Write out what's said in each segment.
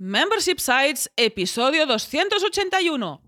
Membership Sites, episodio 281.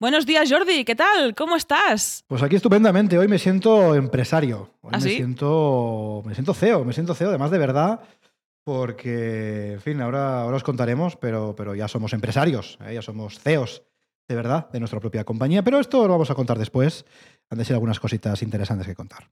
Buenos días, Jordi, ¿qué tal? ¿Cómo estás? Pues aquí estupendamente. Hoy me siento empresario. Hoy ¿Ah, me sí? siento. Me siento CEO, me siento CEO, además de verdad. Porque, en fin, ahora, ahora os contaremos, pero, pero ya somos empresarios, ¿eh? ya somos CEOs de verdad de nuestra propia compañía. Pero esto lo vamos a contar después. Han de ser algunas cositas interesantes que contar.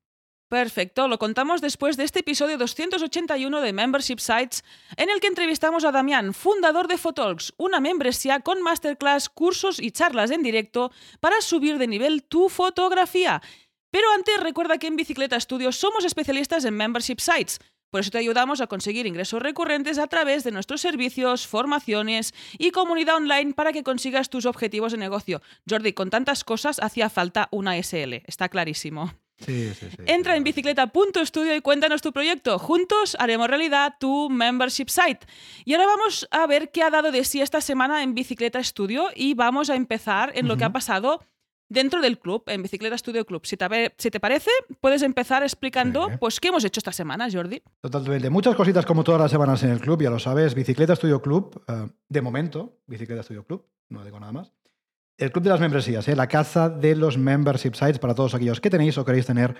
Perfecto, lo contamos después de este episodio 281 de Membership Sites, en el que entrevistamos a Damián, fundador de Photalks, una membresía con masterclass, cursos y charlas en directo para subir de nivel tu fotografía. Pero antes recuerda que en Bicicleta Studio somos especialistas en Membership Sites. Por eso te ayudamos a conseguir ingresos recurrentes a través de nuestros servicios, formaciones y comunidad online para que consigas tus objetivos de negocio. Jordi, con tantas cosas hacía falta una SL, está clarísimo. Sí, sí, sí. Entra en bicicleta.studio y cuéntanos tu proyecto. Juntos haremos realidad tu membership site. Y ahora vamos a ver qué ha dado de sí esta semana en Bicicleta Studio y vamos a empezar en lo que ha pasado dentro del club, en Bicicleta Studio Club. Si te, si te parece, puedes empezar explicando Sí. pues qué hemos hecho esta semana, Jordi. Totalmente. Muchas cositas como todas las semanas en el club, ya lo sabes. Bicicleta Studio Club, eh, de momento, Bicicleta Studio Club, no digo nada más. El club de las membresías, ¿eh? la casa de los membership sites para todos aquellos que tenéis o queréis tener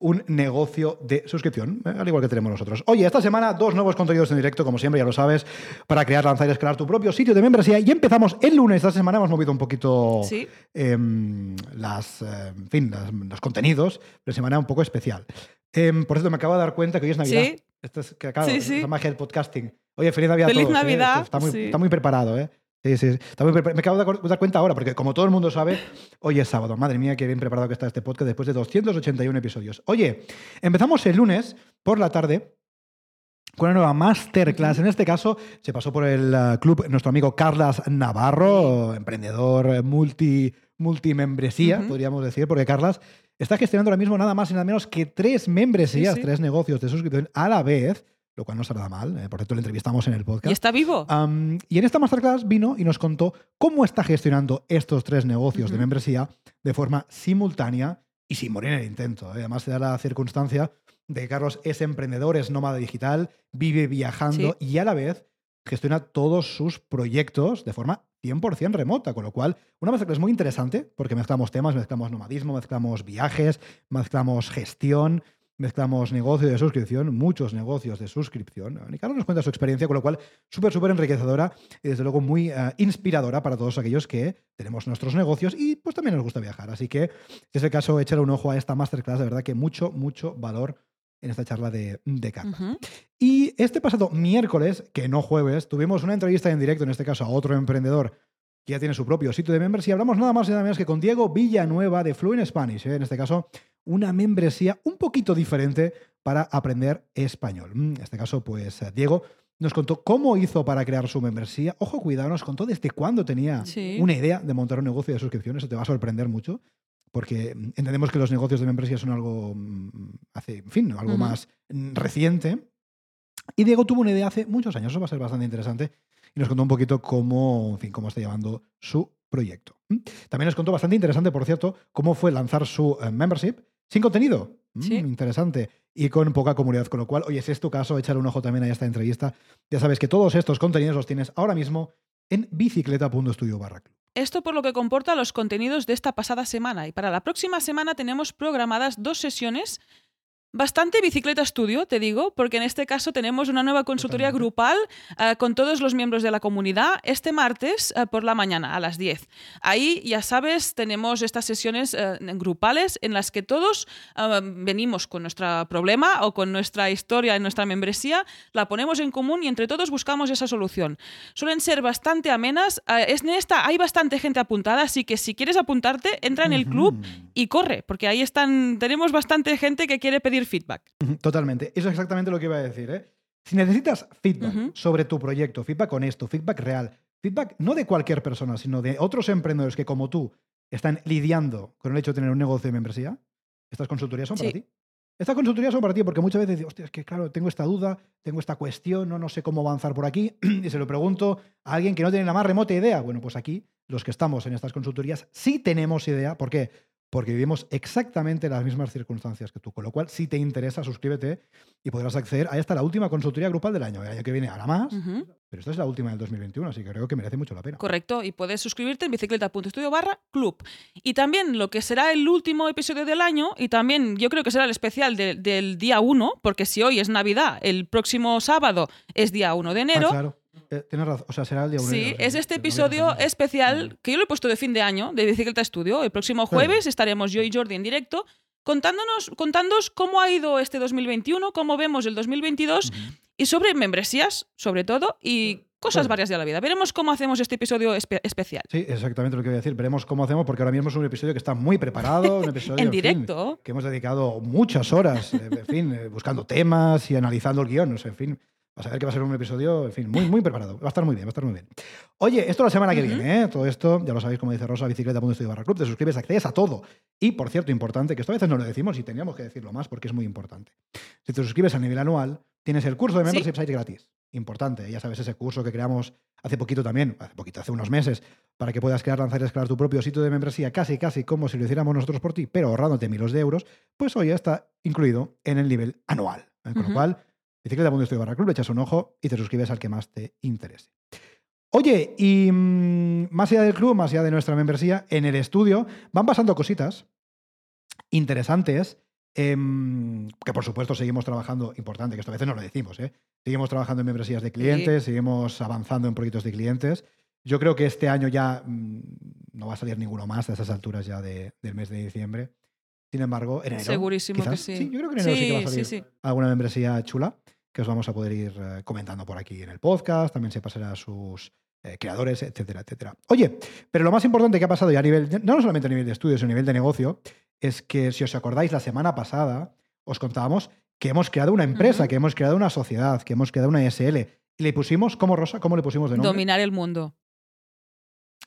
un negocio de suscripción, ¿eh? al igual que tenemos nosotros. Oye, esta semana dos nuevos contenidos en directo, como siempre, ya lo sabes, para crear, lanzar y escalar tu propio sitio de membresía. Y empezamos el lunes. Esta semana hemos movido un poquito Sí. em, las, eh, en fin, las- los contenidos de semana un poco especial. Em, por cierto, me acabo de dar cuenta que hoy es Navidad. Sí. Esto es que, claro, Sí, es sí. la magia del podcasting. Oye, feliz Navidad Feliz a todos. ¿eh? Navidad, Está muy, está muy preparado, ¿eh? Sí, sí. Prepa- me acabo de dar cuenta ahora, porque como todo el mundo sabe, hoy es sábado. Madre mía, qué bien preparado que está este podcast después de 281 episodios. Oye, empezamos el lunes por la tarde con una nueva masterclass. En este caso, se pasó por el eh, club nuestro amigo Carlas Navarro, emprendedor eh, multi, multimembresía, Ujú. podríamos decir, porque Carlas está gestionando ahora mismo nada más y nada menos que tres membresías, Sí, sí. tres negocios de suscripción a la vez, lo cual no está nada mal. eh, por cierto, le entrevistamos en el podcast. ¿Y está vivo? Y en esta masterclass vino y nos contó cómo está gestionando estos tres negocios de membresía de forma simultánea y sin morir en el intento. ¿eh? Además, se da la circunstancia de que Carlos es emprendedor, es nómada digital, vive viajando y a la vez gestiona todos sus proyectos de forma 100% remota, con lo cual una masterclass muy interesante porque mezclamos temas, mezclamos nomadismo, mezclamos viajes, mezclamos gestión, mezclamos negocio de suscripción, muchos negocios de suscripción. Carlos nos cuenta su experiencia, con lo cual súper, súper enriquecedora y desde luego muy eh, inspiradora para todos aquellos que tenemos nuestros negocios y pues también nos gusta viajar. Así que, si es el caso, échale un ojo a esta masterclass, de verdad que mucho, mucho valor en esta charla de, de. Ujú. Y este pasado miércoles, que no jueves, tuvimos una entrevista en directo, en este caso a otro emprendedor que ya tiene su propio sitio de membresía. y hablamos nada más y nada menos que con Diego Villanueva de Fluent Spanish. ¿eh? En este caso, una membresía un poquito diferente para aprender español. Mm, En este caso, pues eh, Diego nos contó cómo hizo para crear su membresía. Ojo, cuidado, nos contó desde cuándo tenía Sí. una idea de montar un negocio de suscripción. Eso te va a sorprender mucho. Porque mm, entendemos que los negocios de membresía son algo, mm, hace, en fin, algo más reciente. Y Diego tuvo una idea hace muchos años, eso va a ser bastante interesante, y nos contó un poquito cómo, en fin, cómo está llevando su proyecto. ¿Mm? También nos contó bastante interesante, por cierto, cómo fue lanzar su eh, membership sin contenido. Mm, Sí. Interesante. Y con poca comunidad, con lo cual, oye, si es tu caso, échale un ojo también a esta entrevista. Ya sabes que todos estos contenidos los tienes ahora mismo en bicicleta.studio barra. Esto por lo que comporta los contenidos de esta pasada semana. Y para la próxima semana tenemos programadas dos sesiones Bastante bicicleta estudio, te digo, porque en este caso tenemos una nueva consultoría grupal eh, con todos los miembros de la comunidad este martes eh, por la mañana a las 10. Ahí, ya sabes, tenemos estas sesiones eh, grupales en las que todos venimos con nuestro problema o con nuestra historia en nuestra membresía, la ponemos en común y entre todos buscamos esa solución. Suelen ser bastante amenas. es en esta hay bastante gente apuntada, así que si quieres apuntarte, entra en el club y corre, porque ahí están, tenemos bastante gente que quiere pedir feedback. Totalmente. Eso es exactamente lo que iba a decir. ¿eh? Si necesitas feedback sobre tu proyecto, feedback honesto, feedback real, feedback no de cualquier persona, sino de otros emprendedores que, como tú, están lidiando con el hecho de tener un negocio de membresía, estas consultorías son para ti. Estas consultorías son para ti porque muchas veces dices, hostia, es que claro, tengo esta duda, tengo esta cuestión, no, no sé cómo avanzar por aquí, y se lo pregunto a alguien que no tiene la más remota idea. Bueno, pues aquí, los que estamos en estas consultorías, sí tenemos idea. ¿Por qué? Porque vivimos exactamente las mismas circunstancias que tú. Con lo cual, si te interesa, suscríbete y podrás acceder a esta, la última consultoría grupal del año. El año que viene hará más, pero esta es la última del 2021, así que creo que merece mucho la pena. Correcto, y puedes suscribirte en bicicleta.studio barra club. Y también lo que será el último episodio del año, y también yo creo que será el especial de- del día 1, porque si hoy es Navidad, el próximo sábado es día 1 de enero. Ah, claro. Eh, tienes razón. O sea, será el día uno de Sí, enero, es este episodio especial que yo lo he puesto de fin de año de Bicicleta Estudio. El próximo jueves estaremos yo y Jordi en directo contándonos, contándonos cómo ha ido este 2021, cómo vemos el 2022 Ujú. y sobre membresías, sobre todo, y cosas varias de la vida. Veremos cómo hacemos este episodio espe- especial. Sí, exactamente lo que voy a decir. Veremos cómo hacemos, porque ahora mismo es un episodio que está muy preparado, un episodio En fin, directo. que hemos dedicado muchas horas, en fin, eh, buscando temas y analizando el guion. No sé, en fin, vas a ver que va a ser un episodio, en fin, muy, muy preparado. Va a estar muy bien, va a estar muy bien. Oye, esto la semana que viene, ¿eh? Todo esto, ya lo sabéis, como dice Rosa, bicicleta.estudio barra club, te suscribes, accedes a todo. Y, por cierto, importante, que esto a veces no lo decimos y teníamos que decirlo más porque es muy importante. Si te suscribes a nivel anual, tienes el curso de Sí. Membership Site gratis. Importante, ya sabes, ese curso que creamos hace poquito también, hace poquito, hace unos meses, para que puedas crear, lanzar y escalar tu propio sitio de membresía, casi, casi como si lo hiciéramos nosotros por ti, pero ahorrándote miles de euros, pues hoy ya está incluido en el nivel anual. ¿eh? Con lo cual, bicicleta.estudio barra club, le echas un ojo y te suscribes al que más te interese. Oye, y mm, más allá del club, más allá de nuestra membresía, en el estudio van pasando cositas interesantes em, que por supuesto seguimos trabajando, importante, que esto a veces no lo decimos, ¿eh? seguimos trabajando en membresías de clientes, seguimos avanzando en proyectos de clientes. Yo creo que este año ya mm, no va a salir ninguno más a esas alturas ya de- del mes de diciembre. Sin embargo, en enero. Segurísimo que quizás, sí. yo creo que en enero sí, que va a Sí, salir sí, sí. alguna membresía chula que os vamos a poder ir eh, comentando por aquí en el podcast. También se pasará a sus eh, creadores, etcétera, etcétera. Oye, pero lo más importante que ha pasado ya a nivel, no solamente a nivel de estudios, sino a nivel de negocio, es que si os acordáis, la semana pasada os contábamos que hemos creado una empresa, que hemos creado una sociedad, que hemos creado una SL. Y le pusimos, ¿cómo Rosa? ¿Cómo le pusimos de nombre? Dominar el mundo.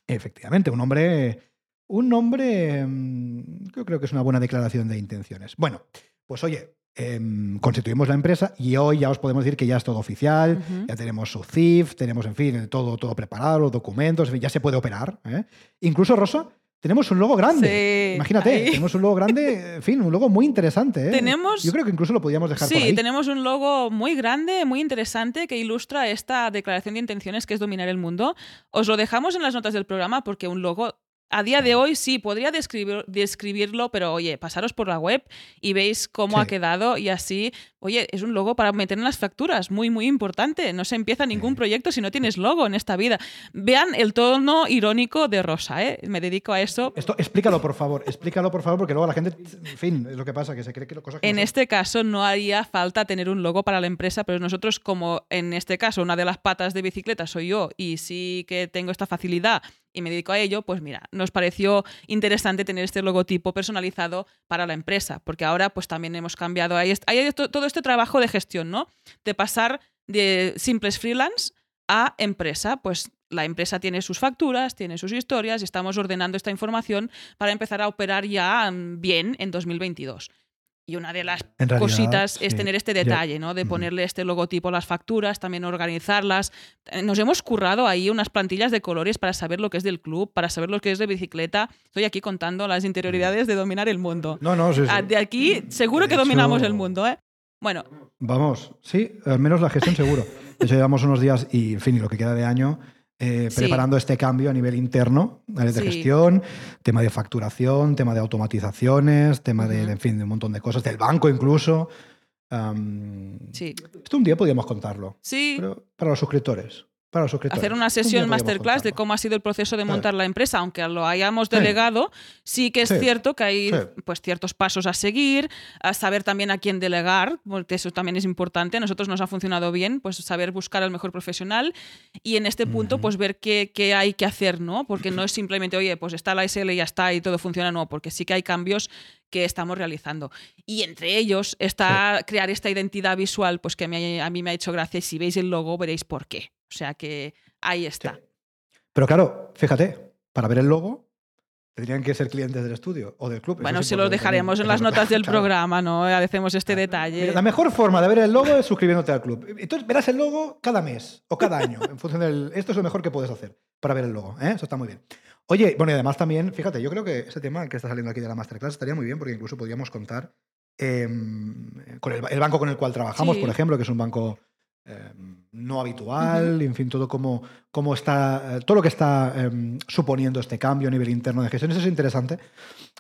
Efectivamente, un nombre. Un nombre. mm, Yo creo que es una buena declaración de intenciones. Bueno, pues oye, em, constituimos la empresa y hoy ya os podemos decir que ya es todo oficial. Ya tenemos su CIF, tenemos, en fin, todo, todo preparado, los documentos, en fin, ya se puede operar. ¿eh? Incluso, Rosa, tenemos un logo grande. Sí, Imagínate, ahí. tenemos un logo grande, en fin, un logo muy interesante. ¿eh? Tenemos- Yo creo que incluso lo podíamos dejar por Sí, ahí. tenemos un logo muy grande, muy interesante, que ilustra esta declaración de intenciones que es dominar el mundo. Os lo dejamos en las notas del programa porque un logo, a día de hoy sí, podría describir- describirlo, pero oye, pasaros por la web y veis cómo Sí. ha quedado y así, oye, es un logo para meter en las facturas, muy, muy importante. No se empieza ningún proyecto si no tienes logo en esta vida. Vean el tono irónico de Rosa, ¿eh? Me dedico a eso. Esto, explícalo, por favor, explícalo, por favor, porque luego la gente, en fin, es lo que pasa, que se cree que cosas que En no son. este caso no haría falta tener un logo para la empresa, pero nosotros como en este caso una de las patas de bicicleta soy yo y sí que tengo esta facilidad y me dedico a ello, pues mira, nos pareció interesante tener este logotipo personalizado para la empresa, porque ahora pues también hemos cambiado, hay, hay to- todo este trabajo de gestión, ¿no? De pasar de simples freelance a empresa, pues la empresa tiene sus facturas, tiene sus historias y estamos ordenando esta información para empezar a operar ya mm, bien en 2022. Y una de las realidad, cositas es sí. tener este detalle, ¿no? De ponerle este logotipo a las facturas, también organizarlas. Eh, Nos hemos currado ahí unas plantillas de colores para saber lo que es del club, para saber lo que es de bicicleta. Estoy aquí contando las interioridades de dominar el mundo. No, no, sí, sí. Ah, De aquí seguro De que dominamos el mundo, ¿eh? Bueno, Vamos, sí, al menos la gestión seguro. De hecho, llevamos unos días y, en fin, y lo que queda de año, eh, preparando este cambio a nivel interno, de gestión, tema de facturación, tema de automatizaciones, tema de, en fin, de un montón de cosas, del banco incluso. sí. Esto un día podríamos contarlo. Sí. Pero para los suscriptores. Hacer una sesión masterclass de cómo ha sido el proceso de montar la empresa, aunque lo hayamos delegado, sí, que es cierto que hay pues, ciertos pasos a seguir, a saber también a quién delegar, porque eso también es importante. A nosotros nos ha funcionado bien, pues saber buscar al mejor profesional y en este punto, pues ver qué, qué, hay que hacer, ¿no? Porque no es simplemente, oye, pues está la SL y ya está y todo funciona, no, porque sí que hay cambios que estamos realizando. Y entre ellos está crear esta identidad visual, pues que a mí me ha hecho gracia y si veis el logo veréis por qué. O sea que ahí está. Pero claro, fíjate, para ver el logo tendrían que ser clientes del estudio o del club. Bueno, se lo dejaremos en las notas del programa, ¿no? Hacemos este detalle. la mejor forma de ver el logo es suscribiéndote al club. Entonces verás el logo cada mes o cada año, en función del... Esto es lo mejor que puedes hacer para ver el logo, ¿eh? Eso está muy bien. Oye, bueno, y además también, fíjate, yo creo que ese tema que está saliendo aquí de la masterclass estaría muy bien porque incluso podríamos contar em, con el, banco con el cual trabajamos, por ejemplo, que es un banco Em, no habitual, en fin, todo como, como está, eh, todo lo que está em, suponiendo este cambio a nivel interno de gestión. Eso es interesante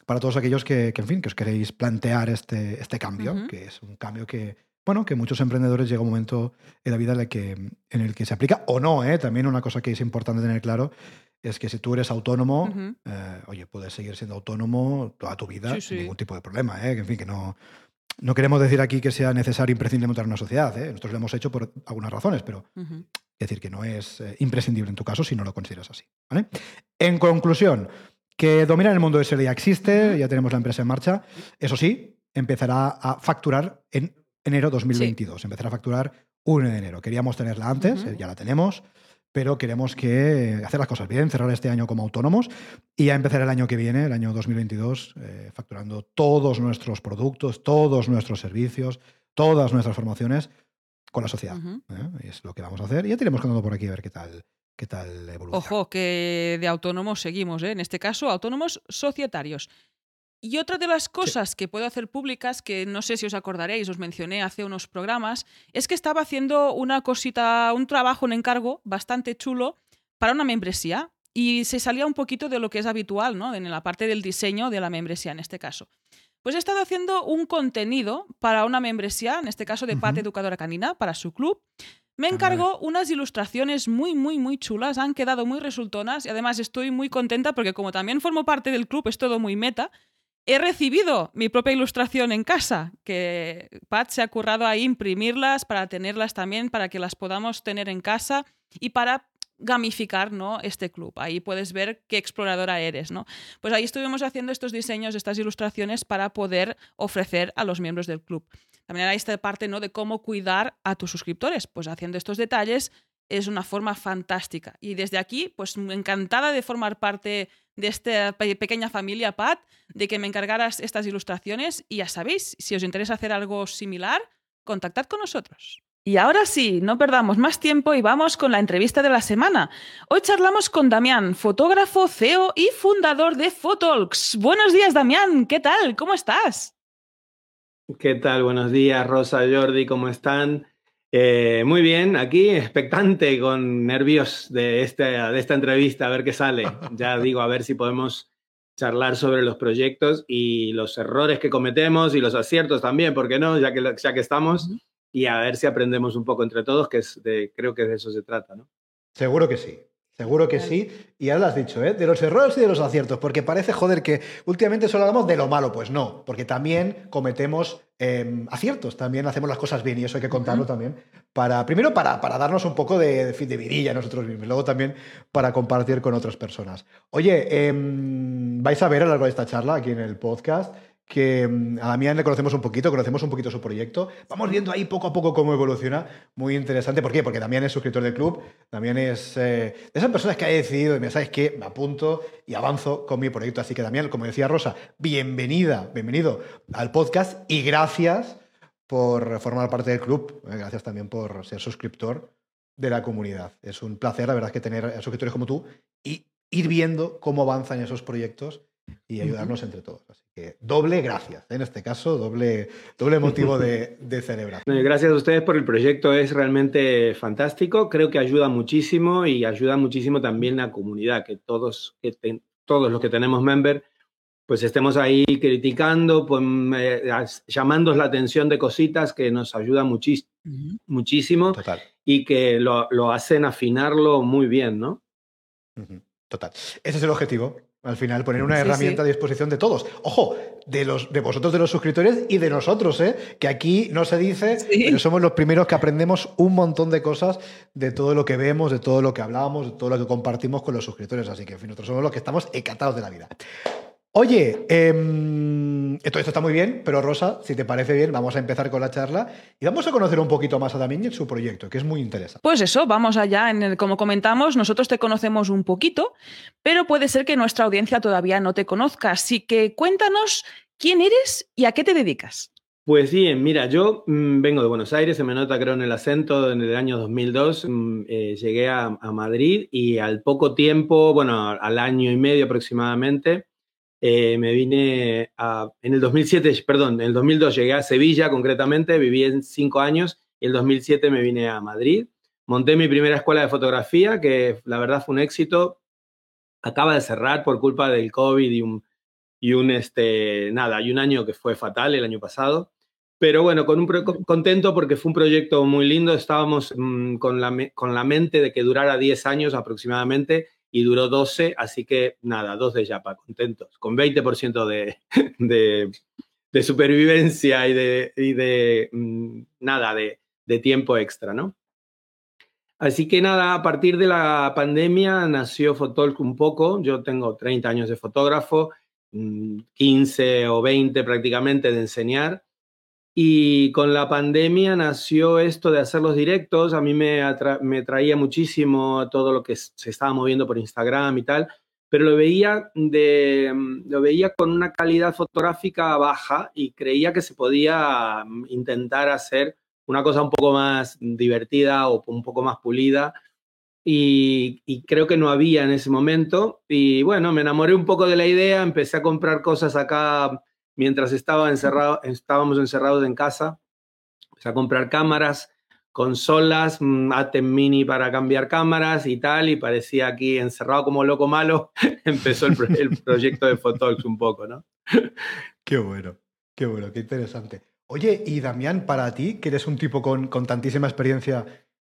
para todos aquellos que, en fin, que os queréis plantear este, este cambio, que es un cambio que, bueno, que muchos emprendedores llega un momento en la vida en el que, en el que se aplica o no. ¿eh? También una cosa que es importante tener claro es que si tú eres autónomo, eh, oye, puedes seguir siendo autónomo toda tu vida sin ningún tipo de problema. ¿eh? En fin, que no, no queremos decir aquí que sea necesario imprescindible montar una sociedad. ¿eh? Nosotros lo hemos hecho por algunas razones, pero es decir que no es eh, imprescindible en tu caso si no lo consideras así. En conclusión, que dominar el mundo de SL ya existe, ya tenemos la empresa en marcha. Eso sí, empezará a facturar en enero 2022. Empezará a facturar 1 de enero. Queríamos tenerla antes, eh, ya la tenemos pero queremos que hacer las cosas bien, cerrar este año como autónomos y ya empezar el año que viene, el año 2022, eh, facturando todos nuestros productos, todos nuestros servicios, todas nuestras formaciones con la sociedad. ¿eh? Es lo que vamos a hacer. Y ya tenemos contando por aquí a ver qué tal, qué tal evoluciona. Ojo, que de autónomos seguimos, ¿eh? en este caso, autónomos societarios. Y otra de las cosas que puedo hacer públicas, que no sé si os acordaréis, os mencioné hace unos programas, es que estaba haciendo una cosita, un trabajo, un encargo bastante chulo para una membresía y se salía un poquito de lo que es habitual, ¿no? En la parte del diseño de la membresía en este caso. Pues he estado haciendo un contenido para una membresía, en este caso de Pat Educadora Canina, para su club. Me encargó unas ilustraciones muy, muy, muy chulas, han quedado muy resultonas y además estoy muy contenta porque como también formo parte del club, es todo muy meta, He recibido mi propia ilustración en casa, que Pat se ha currado ahí imprimirlas para tenerlas también, para que las podamos tener en casa y para gamificar ¿no? este club. Ahí puedes ver qué exploradora eres. ¿no? Pues ahí estuvimos haciendo estos diseños, estas ilustraciones para poder ofrecer a los miembros del club. También hay esta parte ¿no? de cómo cuidar a tus suscriptores. Pues haciendo estos detalles es una forma fantástica. Y desde aquí, pues encantada de formar parte de esta pequeña familia Pat, de que me encargaras estas ilustraciones y ya sabéis, si os interesa hacer algo similar, contactad con nosotros. Y ahora sí, no perdamos más tiempo y vamos con la entrevista de la semana. Hoy charlamos con Damián, fotógrafo, CEO y fundador de Photalks. Buenos días, Damián, ¿qué tal? ¿Cómo estás? ¿Qué tal? Buenos días, Rosa, Jordi, ¿cómo están? Eh, muy bien, aquí expectante con nervios de, este, de esta entrevista, a ver qué sale. Ya digo, a ver si podemos charlar sobre los proyectos y los errores que cometemos y los aciertos también, ¿por qué no? Ya que, ya que estamos, y a ver si aprendemos un poco entre todos, que es de, creo que de eso se trata, ¿no? Seguro que sí. Seguro que sí. Y ya lo has dicho, ¿eh? De los errores y de los aciertos, porque parece, joder, que últimamente solo hablamos de lo malo. Pues no, porque también cometemos em, aciertos, también hacemos las cosas bien y eso hay que contarlo también. Para, primero, para, para darnos un poco de, de, de vidilla nosotros mismos, y luego también para compartir con otras personas. Oye, em, vais a ver a lo largo de esta charla aquí en el podcast que mm, a Damián le conocemos un poquito, conocemos un poquito su proyecto. Vamos viendo ahí poco a poco cómo evoluciona. Muy interesante. ¿Por qué? Porque Damián es suscriptor del club. Damián es eh, de esas personas que ha decidido, y me sabes que me apunto y avanzo con mi proyecto. Así que Damián, como decía Rosa, bienvenida, bienvenido al podcast y gracias por formar parte del club. Eh, gracias también por ser suscriptor de la comunidad. Es un placer, la verdad, que tener suscriptores como tú y ir viendo cómo avanzan esos proyectos y ayudarnos entre todos. Así que doble gracias, ¿eh? en este caso, doble, doble motivo de, de celebrar. Gracias a ustedes por el proyecto, es realmente fantástico, creo que ayuda muchísimo y ayuda muchísimo también la comunidad, que todos, que todos los que tenemos member, pues estemos ahí criticando, pues, eh, llamando la atención de cositas que nos ayudan muchísimo y que lo, lo, hacen afinarlo muy bien, ¿no? Total. Ese es el objetivo, al final, poner una herramienta a disposición de todos. Ojo, de, los, de vosotros, de los suscriptores y de nosotros, ¿eh? que aquí no se dice, pero somos los primeros que aprendemos un montón de cosas de todo lo que vemos, de todo lo que hablamos, de todo lo que compartimos con los suscriptores. Así que, en fin, nosotros somos los que estamos encantados de la vida. Oye, eh, esto, está muy bien, pero Rosa, si te parece bien, vamos a empezar con la charla y vamos a conocer un poquito más a Damien y su proyecto, que es muy interesante. Pues eso, vamos allá. En el, como comentamos, nosotros te conocemos un poquito, pero puede ser que nuestra audiencia todavía no te conozca. Así que cuéntanos quién eres y a qué te dedicas. Pues bien, mira, yo mm, vengo de Buenos Aires, se me nota creo en el acento, en el año 2002 mm, eh, llegué a, a, Madrid y al poco tiempo, bueno, al año y medio aproximadamente, eh, me vine a, en el 2007, perdón, en el 2002 llegué a Sevilla concretamente, viví en cinco años y en el 2007 me vine a Madrid. Monté mi primera escuela de fotografía, que la verdad fue un éxito. Acaba de cerrar por culpa del COVID y un, y un este, nada, y un año que fue fatal el año pasado. Pero bueno, con un contento porque fue un proyecto muy lindo. Estábamos mm, con, la, con la mente de que durara 10 años aproximadamente y duró 12, así que nada, dos de Yapa, contentos, con 20% de, de, de, supervivencia y de, y de mm, nada, de, de tiempo extra, ¿no? Así que nada, a partir de la pandemia nació Fotalk un poco. Yo tengo 30 años de fotógrafo, 15 mm, o 20 prácticamente de enseñar. Y con la pandemia nació esto de hacer los directos. A mí me, me traía muchísimo todo lo que se estaba moviendo por Instagram y tal, pero lo veía, de, mm, lo veía con una calidad fotográfica baja y creía que se podía mm, intentar hacer una cosa un poco más divertida o un poco más pulida. Y, y, creo que no había en ese momento. Y bueno, me enamoré un poco de la idea, empecé a comprar cosas acá mientras estaba encerrado, estábamos encerrados en casa, empecé a comprar cámaras, consolas, mm, Atem Mini para cambiar cámaras y tal, y parecía aquí encerrado como loco malo, empezó el, proyecto de Photox un poco, ¿no? Qué bueno, qué bueno, qué interesante. Oye, y Damián, para ti, que eres un tipo con, con tantísima experiencia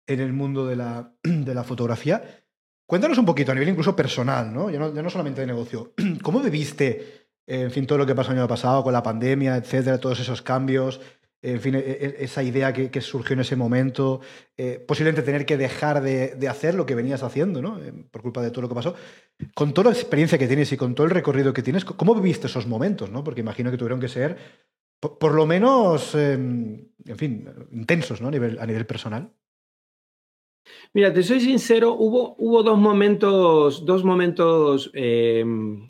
en el mundo de la, de la, fotografía, cuéntanos un poquito a nivel incluso personal, ¿no? Ya, ¿no? ya no solamente de negocio. ¿Cómo viviste en fin, todo lo que pasó el año pasado con la pandemia, etcétera, todos esos cambios, en fin, e, e, esa idea que, surgió en ese momento, eh, posiblemente tener que dejar de, hacer lo que venías haciendo, ¿no? Eh, por culpa de todo lo que pasó. Con toda la experiencia que tienes y con todo el recorrido que tienes, ¿cómo viviste esos momentos, ¿no? Porque imagino que tuvieron que ser, por, lo menos, em, en fin, intensos, ¿no? A nivel, personal. Mira, te soy sincero, hubo, hubo dos momentos, dos momentos em,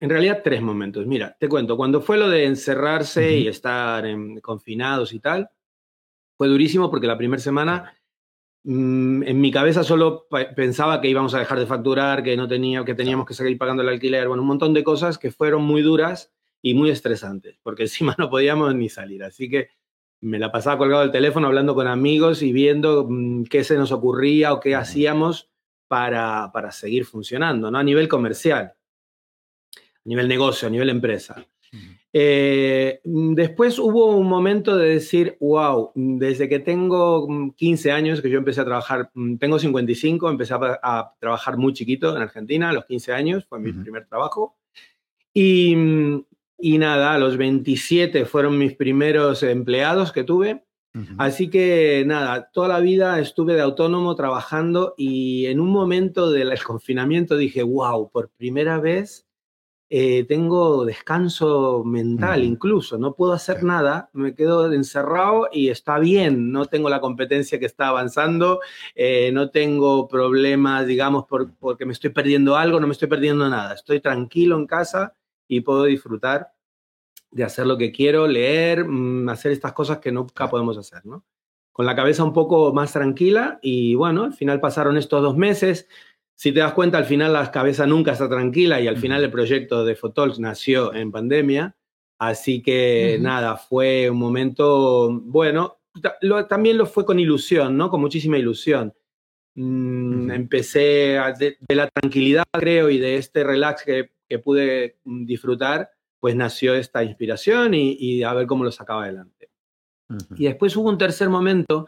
en realidad, tres momentos. Mira, te cuento, cuando fue lo de encerrarse y estar confinados y tal, fue durísimo porque la primera semana mm, en mi cabeza solo pensaba que íbamos a dejar de facturar, que no tenía, que teníamos que seguir pagando el alquiler, bueno, un montón de cosas que fueron muy duras y muy estresantes, porque encima no podíamos ni salir. Así que me la pasaba colgado del teléfono hablando con amigos y viendo mm, qué se nos ocurría o qué hacíamos para, para seguir funcionando, ¿no? A nivel comercial a nivel negocio, a nivel empresa. Eh, después hubo un momento de decir, wow, desde que tengo 15 años que yo empecé a trabajar, mm, tengo 55, empecé a, trabajar muy chiquito en Argentina, a los 15 años, fue mi primer trabajo. Y, y, nada, a los 27 fueron mis primeros empleados que tuve. Así que nada, toda la vida estuve de autónomo trabajando y en un momento del confinamiento dije, wow, por primera vez eh, tengo descanso mental incluso, no puedo hacer nada, me quedo encerrado y está bien, no tengo la competencia que está avanzando, eh, no tengo problemas, digamos, porque me estoy perdiendo algo, no me estoy perdiendo nada, estoy tranquilo en casa y puedo disfrutar de hacer lo que quiero, leer, mm, hacer estas cosas que nunca podemos hacer, ¿no? Con la cabeza un poco más tranquila y bueno, al final pasaron estos dos meses, si te das cuenta, al final la cabeza nunca está tranquila y al final el proyecto de Photalks nació en pandemia. Así que nada, fue un momento bueno. también lo fue con ilusión, ¿no? Con muchísima ilusión. Mm, empecé de, la tranquilidad, creo, y de este relax que, pude disfrutar, pues nació esta inspiración y, a ver cómo lo sacaba adelante. Y después hubo un tercer momento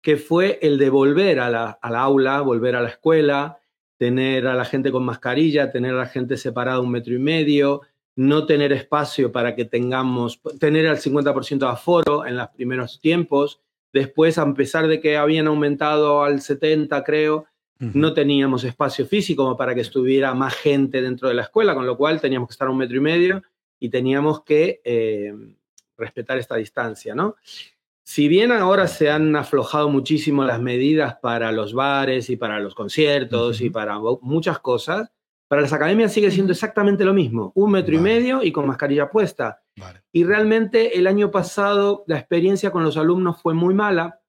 que fue el de volver a la, aula, volver a la escuela, tener a la gente con mascarilla, tener a la gente separada un metro y medio, no tener espacio para que tengamos, tener al 50% de aforo en los primeros tiempos. Después, a pesar de que habían aumentado al 70, creo, no teníamos espacio físico para que estuviera más gente dentro de la escuela, con lo cual teníamos que estar a un metro y medio y teníamos que eh, respetar esta distancia, ¿no? Si bien ahora se han aflojado muchísimo las medidas para los bares y para los conciertos y para muchas cosas, para las academias sigue siendo exactamente lo mismo, un metro y medio y con mascarilla puesta. Y realmente el año pasado la experiencia con los alumnos fue muy mala,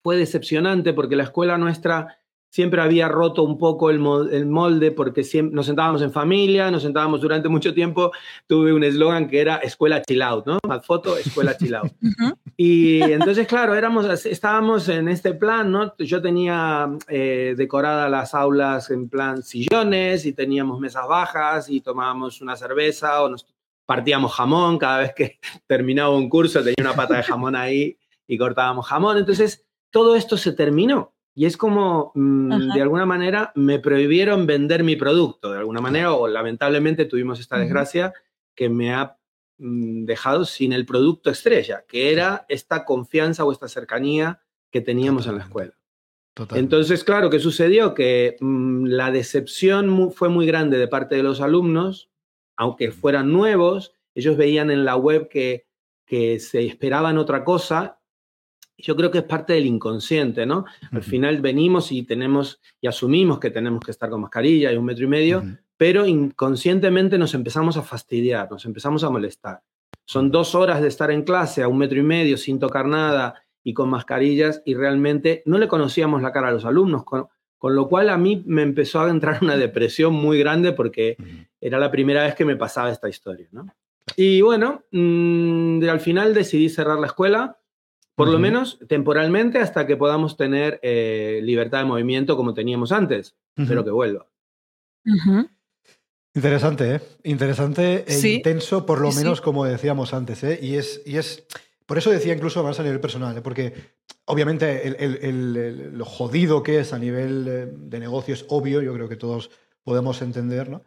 fue decepcionante porque la escuela nuestra siempre había roto un poco el, molde porque siempre, nos sentábamos en familia, nos sentábamos durante mucho tiempo. Tuve un eslogan que era escuela chill out, ¿no? Más foto, escuela chill out. Y entonces, claro, éramos, estábamos en este plan, ¿no? Yo tenía eh, decoradas las aulas en plan sillones y teníamos mesas bajas y tomábamos una cerveza o nos partíamos jamón cada vez que terminaba un curso, tenía una pata de jamón ahí y cortábamos jamón. Entonces, todo esto se terminó y es como, mm, de alguna manera, me prohibieron vender mi producto, de alguna manera, o lamentablemente tuvimos esta desgracia que me ha mm, dejado sin el producto estrella, que era esta confianza o esta cercanía que teníamos en la escuela. Entonces, claro, ¿qué sucedió? Que mm, la decepción fue muy grande de parte de los alumnos, aunque fueran nuevos, ellos veían en la web que, que se esperaban otra cosa yo creo que es parte del inconsciente, ¿no? Al final venimos y tenemos y asumimos que tenemos que estar con mascarilla y un metro y medio, pero inconscientemente nos empezamos a fastidiar, nos empezamos a molestar. Son dos horas de estar en clase a un metro y medio sin tocar nada y con mascarillas y realmente no le conocíamos la cara a los alumnos, con, lo cual a mí me empezó a entrar una depresión muy grande porque era la primera vez que me pasaba esta historia, ¿no? Y bueno, mm, al final decidí cerrar la escuela por lo menos temporalmente hasta que podamos tener eh, libertad de movimiento como teníamos antes. Espero que vuelva. Interesante, ¿eh? Interesante e intenso, por lo menos como decíamos antes, ¿eh? Y es, y es, por eso decía incluso más a nivel personal, ¿eh? porque obviamente el, lo jodido que es a nivel de negocio es obvio, yo creo que todos podemos entender, ¿no?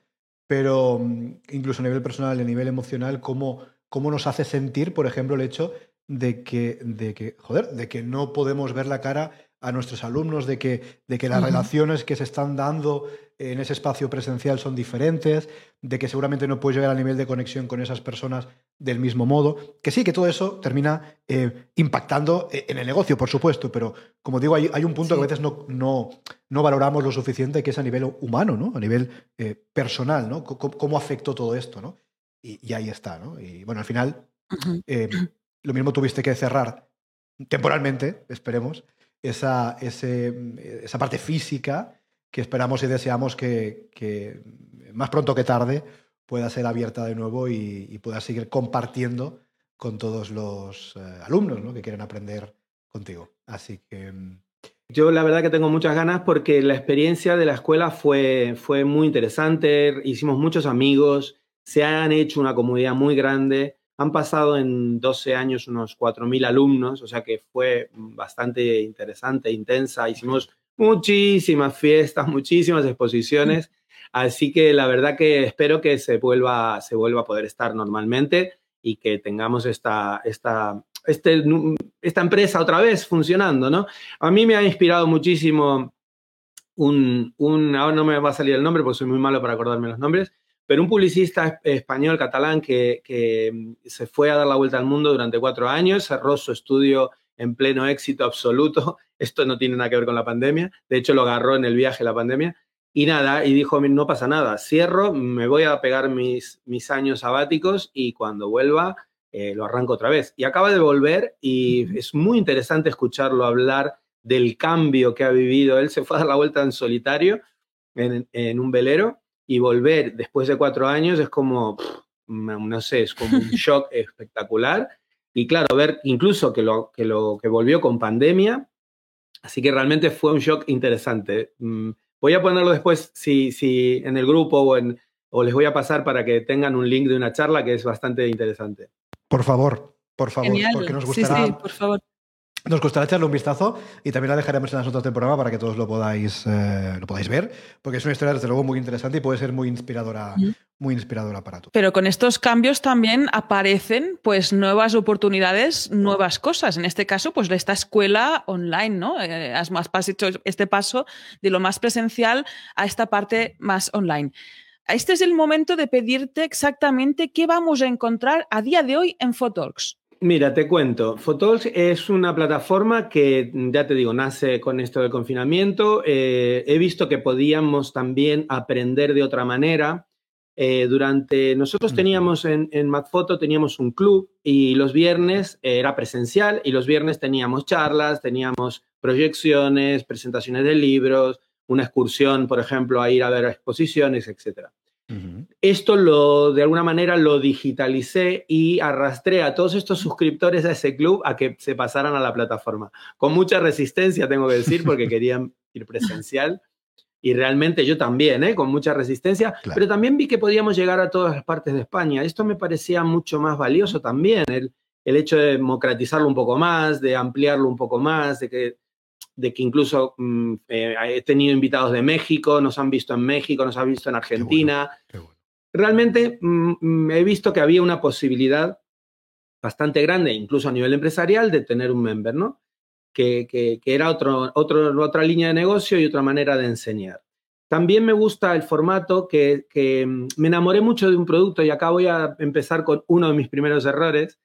Pero mm, incluso a nivel personal, a nivel emocional, cómo, cómo nos hace sentir, por ejemplo, el hecho de que, de que, joder, de que no podemos ver la cara a nuestros alumnos, de que, de que las relaciones que se están dando en ese espacio presencial son diferentes, de que seguramente no puedes llegar al nivel de conexión con esas personas del mismo modo. Que sí, que todo eso termina eh, impactando e, en el negocio, por supuesto, pero como digo, hay, hay un punto que a veces no, no, no, valoramos lo suficiente, que es a nivel humano, ¿no? a nivel eh, personal, ¿no? ¿Cómo, afectó todo esto? ¿no? Y, ahí está. ¿no? Y bueno, al final, lo mismo tuviste que cerrar temporalmente, esperemos, esa, esa parte física que esperamos y deseamos que, más pronto que tarde pueda ser abierta de nuevo y, pueda seguir compartiendo con todos los eh, alumnos que quieren aprender contigo. Así que... Mm, Yo la verdad que tengo muchas ganas porque la experiencia de la escuela fue, fue muy interesante, hicimos muchos amigos, se han hecho una comunidad muy grande han pasado en 12 años unos 4.000 alumnos, o sea que fue bastante interesante, intensa. Hicimos muchísimas fiestas, muchísimas exposiciones. Así que la verdad que espero que se vuelva, se vuelva a poder estar normalmente y que tengamos esta, esta, este, esta empresa otra vez funcionando, ¿no? A mí me ha inspirado muchísimo un, un, ahora no me va a salir el nombre porque soy muy malo para acordarme los nombres, pero un publicista español catalán que, se fue a dar la vuelta al mundo durante cuatro años, cerró su estudio en pleno éxito absoluto. Esto no tiene nada que ver con la pandemia. De hecho, lo agarró en el viaje la pandemia. Y nada, y dijo, no pasa nada, cierro, me voy a pegar mis, mis años sabáticos y cuando vuelva eh, lo arranco otra vez. Y acaba de volver y es muy interesante escucharlo hablar del cambio que ha vivido. Él se fue a dar la vuelta en solitario en, un velero y volver después de cuatro años es como, no sé, es como un shock espectacular. Y claro, ver incluso que lo, que lo que volvió con pandemia, así que realmente fue un shock interesante. Mm, voy a ponerlo después si, si en el grupo o, en, o les voy a pasar para que tengan un link de una charla que es bastante interesante. Por favor, por favor, porque nos gustará, sí, sí, por favor. Nos gustará echarle un vistazo y también la dejaremos en las notas del programa para que todos lo podáis, eh, lo podáis ver, porque es una historia desde luego muy interesante y puede ser muy inspiradora, muy inspiradora para todos. Pero con estos cambios también aparecen pues nuevas oportunidades, nuevas cosas. En este caso, pues esta escuela online, ¿no? Eh, has, has hecho este paso de lo más presencial a esta parte más online. Este es el momento de pedirte exactamente qué vamos a encontrar a día de hoy en Photalks. Mira, te cuento. Photalks es una plataforma que, ya te digo, nace con esto del confinamiento. Eh, he visto que podíamos también aprender de otra manera. Eh, durante, nosotros teníamos en, en MacPhoto, teníamos un club y los viernes era presencial y los viernes teníamos charlas, teníamos proyecciones, presentaciones de libros, una excursión, por ejemplo, a ir a ver exposiciones, Esto lo, de alguna manera lo digitalicé y arrastré a todos estos suscriptores a ese club a que se pasaran a la plataforma. Con mucha resistencia, tengo que decir, porque querían ir presencial. Y realmente yo también, ¿eh? con mucha resistencia, pero también vi que podíamos llegar a todas las partes de España. Esto me parecía mucho más valioso también, el, el hecho de democratizarlo un poco más, de ampliarlo un poco más, de que de que incluso mm, eh, he tenido invitados de México, nos han visto en México, nos han visto en Argentina. Realmente mm, mm, he visto que había una posibilidad bastante grande, incluso a nivel empresarial, de tener un member, ¿no? Que, que, era otro, otro, otra línea de negocio y otra manera de enseñar. También me gusta el formato que, que me enamoré mucho de un producto y acá voy a empezar con uno de mis primeros errores,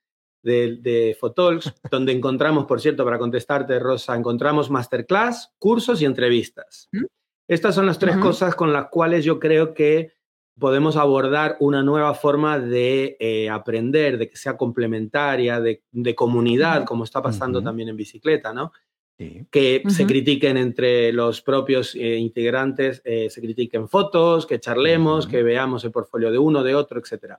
de, de Fotalks, donde encontramos, por cierto, para contestarte, Rosa, encontramos masterclass, cursos y entrevistas. Estas son las tres cosas con las cuales yo creo que podemos abordar una nueva forma de eh, aprender, de que sea complementaria, de, comunidad, como está pasando también en bicicleta, ¿no? Que se critiquen entre los propios eh, integrantes, eh, se critiquen fotos, que charlemos, que veamos el portfolio de uno, de otro, etc.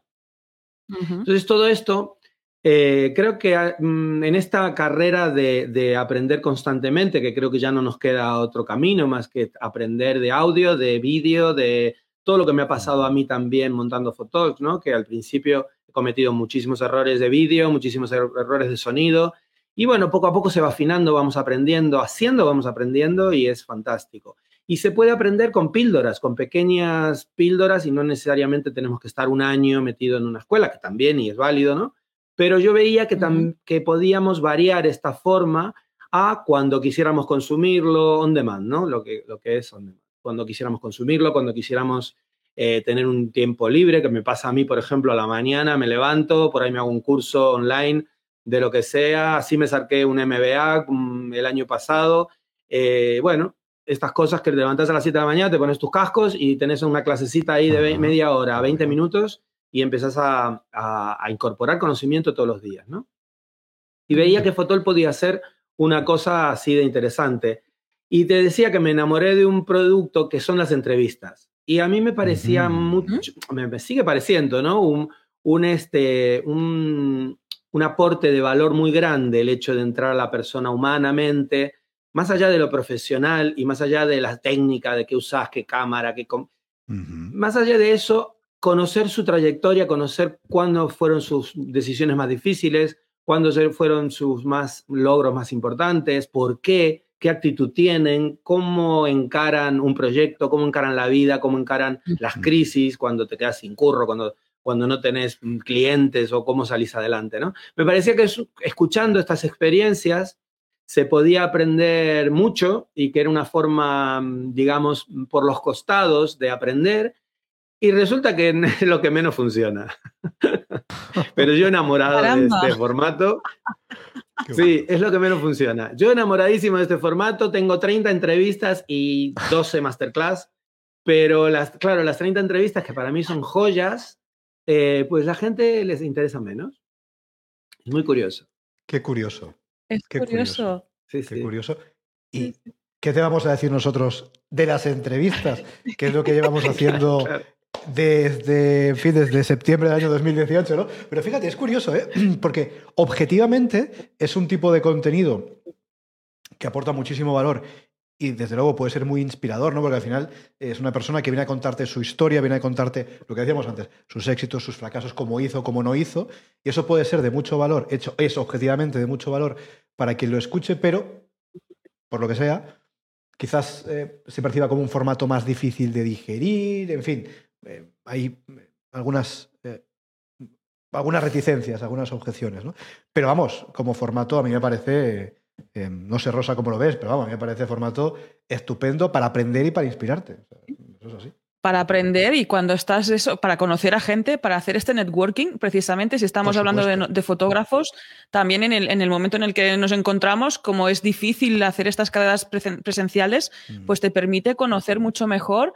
Entonces, todo esto eh, creo que ah, mm, en esta carrera de, aprender constantemente, que creo que ya no nos queda otro camino más que aprender de audio, de vídeo, de todo lo que me ha pasado a mí también montando fotos, ¿no? Que al principio he cometido muchísimos errores de vídeo, muchísimos er-, errores de sonido. Y bueno, poco a poco se va afinando, vamos aprendiendo, haciendo, vamos aprendiendo y es fantástico. Y se puede aprender con píldoras, con pequeñas píldoras y no necesariamente tenemos que estar un año metido en una escuela, que también y es válido, ¿no? Pero yo veía que, que podíamos variar esta forma a cuando quisiéramos consumirlo on demand, ¿no? Lo que, lo que es on demand. Cuando quisiéramos consumirlo, cuando quisiéramos eh, tener un tiempo libre, que me pasa a mí, por ejemplo, a la mañana me levanto, por ahí me hago un curso online de lo que sea, así me saqué un MBA mm, el año pasado. Eh, bueno, estas cosas que te levantas a las 7 de la mañana, te pones tus cascos y tenés una clasecita ahí de media hora, 20 minutos y empezás a, incorporar conocimiento todos los días, ¿no? Y veía que Fotol podía ser una cosa así de interesante. Y te decía que me enamoré de un producto que son las entrevistas. Y a mí me parecía mucho, me, sigue pareciendo, ¿no? Un, un, este, un, un aporte de valor muy grande el hecho de entrar a la persona humanamente, más allá de lo profesional y más allá de la técnica, de qué usas, qué cámara, qué... Más allá de eso, conocer su trayectoria, conocer cuándo fueron sus decisiones más difíciles, cuándo fueron sus más logros más importantes, por qué, qué actitud tienen, cómo encaran un proyecto, cómo encaran la vida, cómo encaran las crisis, cuando te quedas sin curro, cuando, cuando no tenés clientes o cómo salís adelante, ¿no? Me parecía que escuchando estas experiencias se podía aprender mucho y que era una forma, digamos, por los costados de aprender y resulta que es lo que menos funciona. Pero yo enamorado de este formato. Sí, es lo que menos funciona. Yo enamoradísimo de este formato, tengo 30 entrevistas y 12 masterclass, pero las, claro, las 30 entrevistas que para mí son joyas, eh, pues la gente les interesa menos. Es muy curioso. Qué curioso. Es Qué curioso. Sí, sí. Qué curioso. Y ¿qué te vamos a decir nosotros de las entrevistas? Que es lo que llevamos haciendo desde, en fin, desde septiembre del año 2018, ¿no? Pero fíjate, es curioso, ¿eh? Porque objetivamente es un tipo de contenido que aporta muchísimo valor y desde luego puede ser muy inspirador, ¿no? Porque al final es una persona que viene a contarte su historia, viene a contarte lo que decíamos antes, sus éxitos, sus fracasos, cómo hizo, cómo no hizo, y eso puede ser de mucho valor, hecho es objetivamente de mucho valor para quien lo escuche, pero por lo que sea, quizás eh, se perciba como un formato más difícil de digerir, en fin, eh, hay algunas eh, algunas reticencias, algunas objeciones, ¿no? Pero vamos, como formato a mí me parece Em, no sé, Rosa, cómo lo ves, pero vamos, a mí me parece formato estupendo para aprender y para inspirarte. eso es así. Para aprender y cuando estás eso, para conocer a gente, para hacer este networking, precisamente, si estamos hablando de, fotógrafos, también en el, en el, momento en el que nos encontramos, como es difícil hacer estas carreras presenciales, mm. pues te permite conocer mucho mejor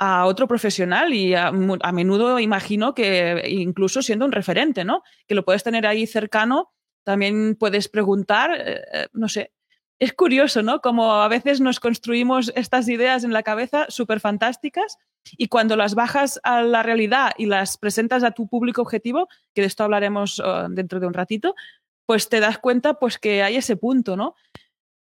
a otro profesional y a, a, menudo imagino que incluso siendo un referente, ¿no? Que lo puedes tener ahí cercano también puedes preguntar, eh, eh, no sé. Es curioso, ¿no? Como a veces nos construimos estas ideas en la cabeza súper fantásticas y cuando las bajas a la realidad y las presentas a tu público objetivo, que de esto hablaremos oh, dentro de un ratito, pues te das cuenta pues que hay ese punto, ¿no?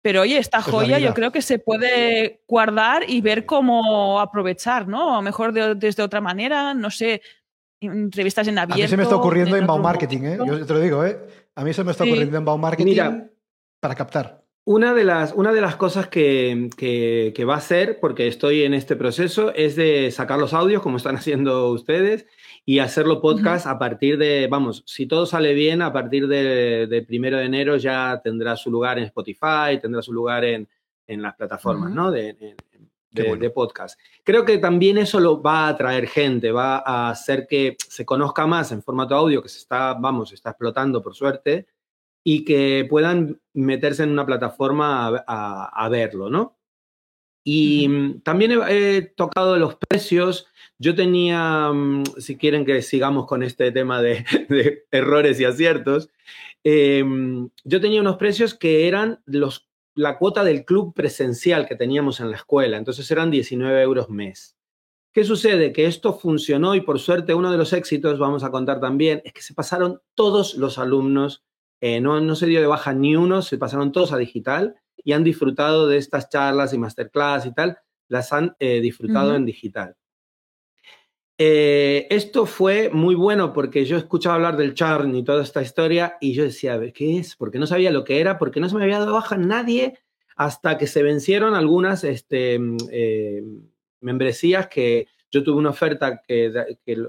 Pero oye, esta joya yo creo que se puede guardar y ver cómo aprovechar, ¿no? A lo mejor desde otra manera, no sé, entrevistas en abierto. A mí se me está ocurriendo en marketing, ¿eh? Yo te lo digo, ¿eh? A mí se me está ocurriendo en marketing para captar. Una de las, una de las cosas que, que, va a hacer, porque estoy en este proceso, es de sacar los audios, como están haciendo ustedes, y hacerlo podcast a partir de, vamos, si todo sale bien, a partir del de primero de enero ya tendrá su lugar en Spotify, tendrá su lugar en, en las plataformas, ¿no? De, de, podcast. Creo que también eso lo va a atraer gente, va a hacer que se conozca más en formato audio, que se está, vamos, está explotando por suerte, y que puedan meterse en una plataforma a, verlo, ¿no? Y también he, tocado los precios. Yo tenía, mm, si quieren que sigamos con este tema de, errores y aciertos, em, yo tenía unos precios que eran los la cuota del club presencial que teníamos en la escuela, entonces eran 19 euros mes. ¿Qué sucede? Que esto funcionó y por suerte uno de los éxitos, vamos a contar también, es que se pasaron todos los alumnos, eh, no, no se dio de baja ni uno, se pasaron todos a digital y han disfrutado de estas charlas y masterclass y tal, las han eh, disfrutado en digital. Eh, esto fue muy bueno porque yo escuchaba hablar del churn y toda esta historia y yo decía, ¿qué es? Porque no sabía lo que era, porque no se me había dado baja nadie hasta que se vencieron algunas este, mm, eh, membresías que yo tuve una oferta que,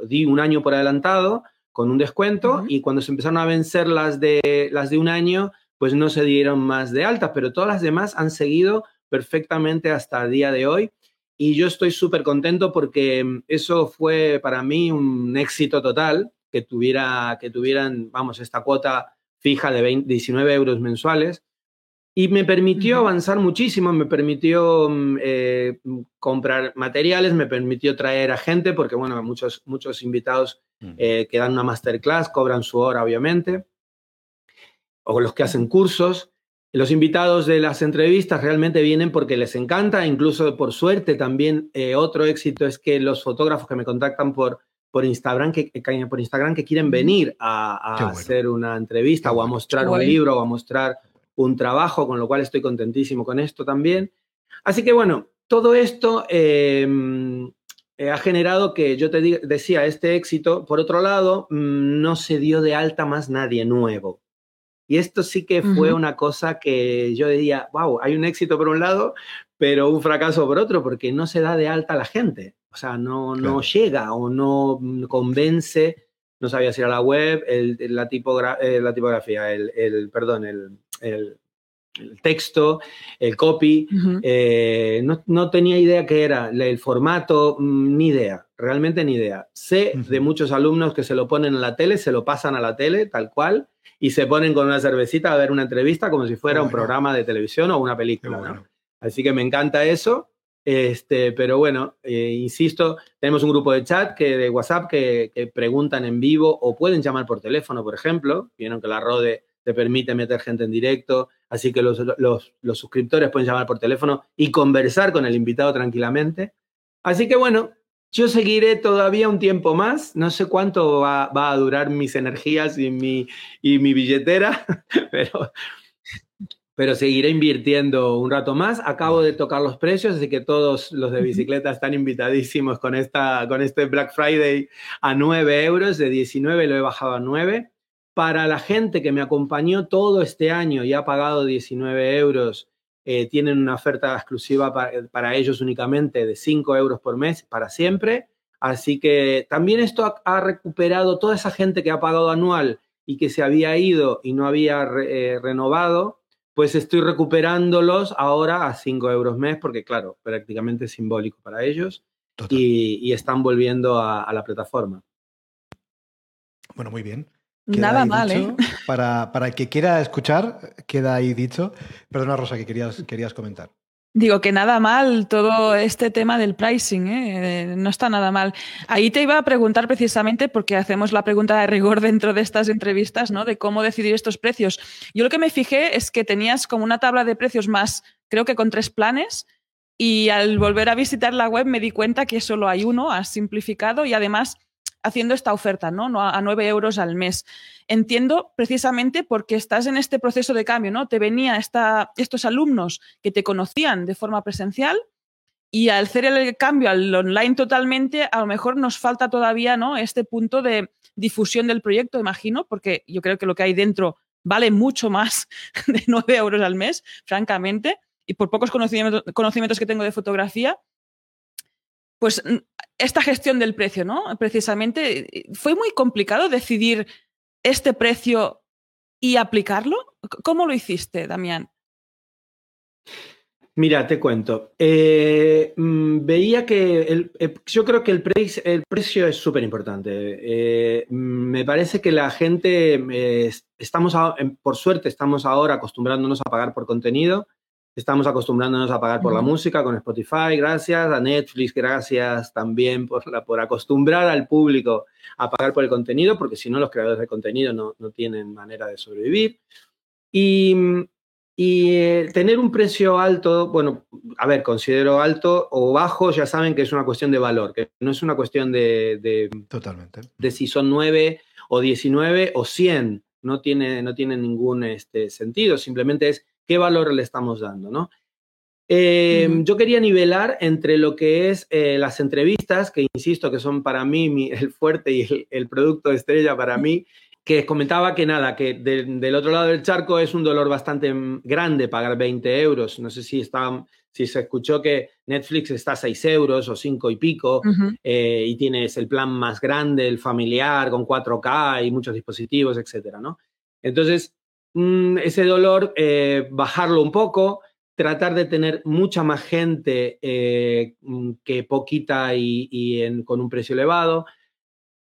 di un año por adelantado con un descuento y cuando se empezaron a vencer las de, las de un año, pues no se dieron más de alta, pero todas las demás han seguido perfectamente hasta el día de hoy y yo estoy súper contento porque mm, eso fue para mí un éxito total, que, tuviera, que tuvieran, vamos, esta cuota fija de 19 euros mensuales. Y me permitió avanzar muchísimo, me permitió mm, eh, comprar materiales, me permitió traer a gente, porque bueno, muchos, muchos invitados eh, que dan una masterclass cobran su hora, obviamente, o los que hacen cursos. Los invitados de las entrevistas realmente vienen porque les encanta, incluso por suerte también eh, otro éxito es que los fotógrafos que me contactan por, por, Instagram, que, por Instagram que quieren venir a, hacer una entrevista o a mostrar un libro o a mostrar un trabajo, con lo cual estoy contentísimo con esto también. Así que bueno, todo esto em, eh, ha generado que yo te decía, este éxito, por otro lado, mm, no se dio de alta más nadie nuevo. Y esto sí que fue una cosa que yo diría, wow, hay un éxito por un lado, pero un fracaso por otro, porque no se da de alta a la gente. O sea, no, no llega o no convence, no sabía si era la web, el, la, eh, la tipografía, el, el perdón, el, el, texto, el copy. Eh, no, no, tenía idea qué era, el formato, mm, ni idea, realmente ni idea. Sé de muchos alumnos que se lo ponen en la tele, se lo pasan a la tele, tal cual y se ponen con una cervecita a ver una entrevista como si fuera un programa de televisión o una película. Así que me encanta eso. Este, pero bueno, eh, insisto, tenemos un grupo de chat que, de WhatsApp que, preguntan en vivo o pueden llamar por teléfono, por ejemplo. Vieron que la RODE te permite meter gente en directo, así que los, los, suscriptores pueden llamar por teléfono y conversar con el invitado tranquilamente. Así que bueno, yo seguiré todavía un tiempo más, no sé cuánto va, va a durar mis energías y mi, y mi billetera, pero pero seguiré invirtiendo un rato más. Acabo de tocar los precios, así que todos los de bicicleta están invitadísimos con, esta, con este Black Friday a 9 euros. De 19 lo he bajado a 9. Para la gente que me acompañó todo este año y ha pagado 19 euros, eh, tienen una oferta exclusiva para, ellos únicamente de 5 euros por mes para siempre. Así que también esto ha, recuperado toda esa gente que ha pagado anual y que se había ido y no había eh, renovado pues estoy recuperándolos ahora a 5 euros mes, porque claro, prácticamente es simbólico para ellos y, están volviendo a, la plataforma. Bueno, muy bien. Nada mal, ¿eh? Para, para el que quiera escuchar, queda ahí dicho. Perdona, Rosa, que querías, querías comentar. Digo que nada mal todo este tema del pricing, ¿eh? no está nada mal. Ahí te iba a preguntar precisamente, porque hacemos la pregunta de rigor dentro de estas entrevistas, ¿no? De cómo decidir estos precios. Yo lo que me fijé es que tenías como una tabla de precios más, creo que con tres planes, y al volver a visitar la web me di cuenta que solo hay uno, has simplificado y además haciendo esta oferta, ¿no? a 9 euros al mes. Entiendo precisamente porque estás en este proceso de cambio, ¿no? Te venían estos alumnos que te conocían de forma presencial y al hacer el cambio al online totalmente, a lo mejor nos falta todavía, ¿no? Este punto de difusión del proyecto, imagino, porque yo creo que lo que hay dentro vale mucho más de 9 euros al mes, francamente, y por pocos conocimientos que tengo de fotografía, pues esta gestión del precio, ¿no? Precisamente, ¿fue muy complicado decidir este precio y aplicarlo? ¿Cómo lo hiciste, Damián? Mira, te cuento. Eh, mm, veía que el, eh, yo creo que el, precio es súper importante. Eh, mm, me parece que la gente, estamos, por suerte, estamos ahora acostumbrándonos a pagar por contenido Estamos acostumbrándonos a pagar por la música con Spotify, gracias, a Netflix, gracias también por, la, por acostumbrar al público a pagar por el contenido, porque si no los creadores de contenido no, no tienen manera de sobrevivir. Y, y eh, tener un precio alto, bueno, a ver, considero alto o bajo, ya saben que es una cuestión de valor, que no es una cuestión de... de Totalmente. De si son 9 o 19 o 100, no tiene, no tiene ningún este, sentido, simplemente es qué valor le estamos dando, ¿no? Em, yo quería nivelar entre lo que es eh, las entrevistas, que insisto que son para mí el fuerte y el, producto de estrella para mí, que comentaba que nada, que del otro lado del charco es un dolor bastante mm, grande pagar 20 euros. No sé si, está, si se escuchó que Netflix está a 6 euros o 5 y pico eh, y tienes el plan más grande, el familiar, con 4K y muchos dispositivos, etcétera, ¿no? Entonces, Mm, ese dolor, eh, bajarlo un poco, tratar de tener mucha más gente eh, mm, que poquita y, con un precio elevado.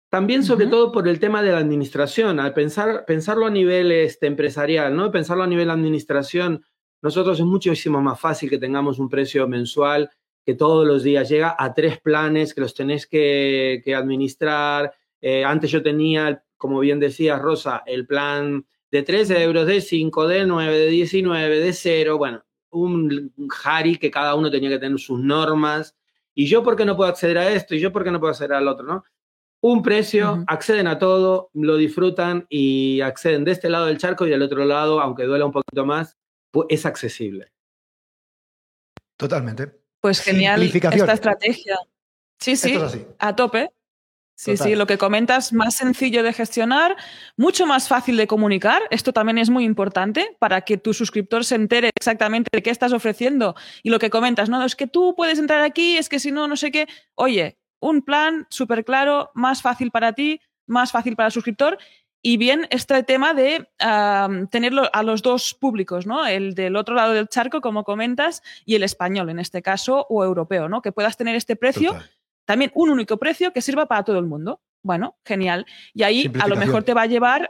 También, sobre todo, por el tema de la administración. Al pensar, pensarlo a nivel este, empresarial, ¿no? Pensarlo a nivel administración, nosotros es muchísimo más fácil que tengamos un precio mensual que todos los días llega a tres planes que los tenés que, administrar. Eh, antes yo tenía, como bien decía Rosa, el plan de 13 euros, de 5, de 9, de 19, de 0, bueno, un Harry que cada uno tenía que tener sus normas. Y yo, ¿por qué no puedo acceder a esto? Y yo, ¿por qué no puedo acceder al otro? ¿no? Un precio, acceden a todo, lo disfrutan y acceden de este lado del charco y del otro lado, aunque duela un poquito más, pues es accesible. Totalmente. Pues genial esta estrategia. Sí, sí, a tope. Sí, sí, lo que comentas, más sencillo de gestionar, mucho más fácil de comunicar. Esto también es muy importante para que tu suscriptor se entere exactamente de qué estás ofreciendo y lo que comentas, ¿no? Es que tú puedes entrar aquí, es que si no, no sé qué. Oye, un plan súper claro, más fácil para ti, más fácil para el suscriptor. Y bien, este tema de tenerlo a los dos públicos, ¿no? El del otro lado del charco, como comentas, y el español, en este caso, o europeo, ¿no? Que puedas tener este precio. También un único precio que sirva para todo el mundo. Bueno, genial. Y ahí a lo mejor te va a llevar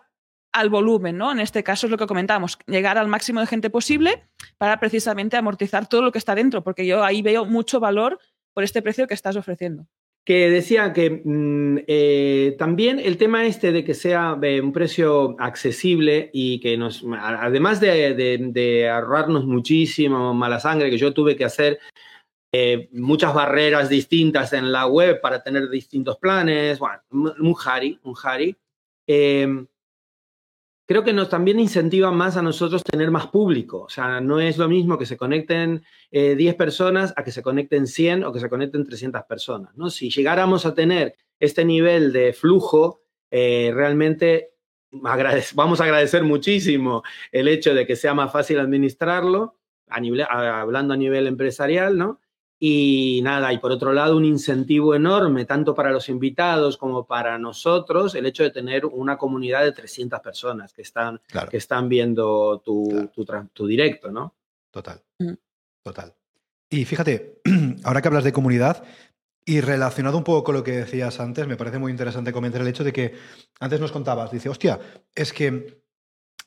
al volumen, ¿no? En este caso es lo que comentamos, llegar al máximo de gente posible para precisamente amortizar todo lo que está dentro, porque yo ahí veo mucho valor por este precio que estás ofreciendo. que decía que mm, eh, también el tema este de que sea de un precio accesible y que nos, además de, ahorrarnos muchísimo mala sangre que yo tuve que hacer eh, muchas barreras distintas en la web para tener distintos planes, bueno, un Harry, un Harry. Eh, creo que nos también incentiva más a nosotros tener más público. O sea, no es lo mismo que se conecten 10 eh, personas a que se conecten 100 o que se conecten 300 personas. ¿no? Si llegáramos a tener este nivel de flujo, eh, realmente vamos a agradecer muchísimo el hecho de que sea más fácil administrarlo, hablando a nivel empresarial, ¿no? Y nada, y por otro lado, un incentivo enorme, tanto para los invitados como para nosotros, el hecho de tener una comunidad de 300 personas que están, que están viendo tu, tu, directo, ¿no? Total, mm. total. Y fíjate, ahora que hablas de comunidad, y relacionado un poco con lo que decías antes, me parece muy interesante comentar el hecho de que antes nos contabas, dice, hostia, es que,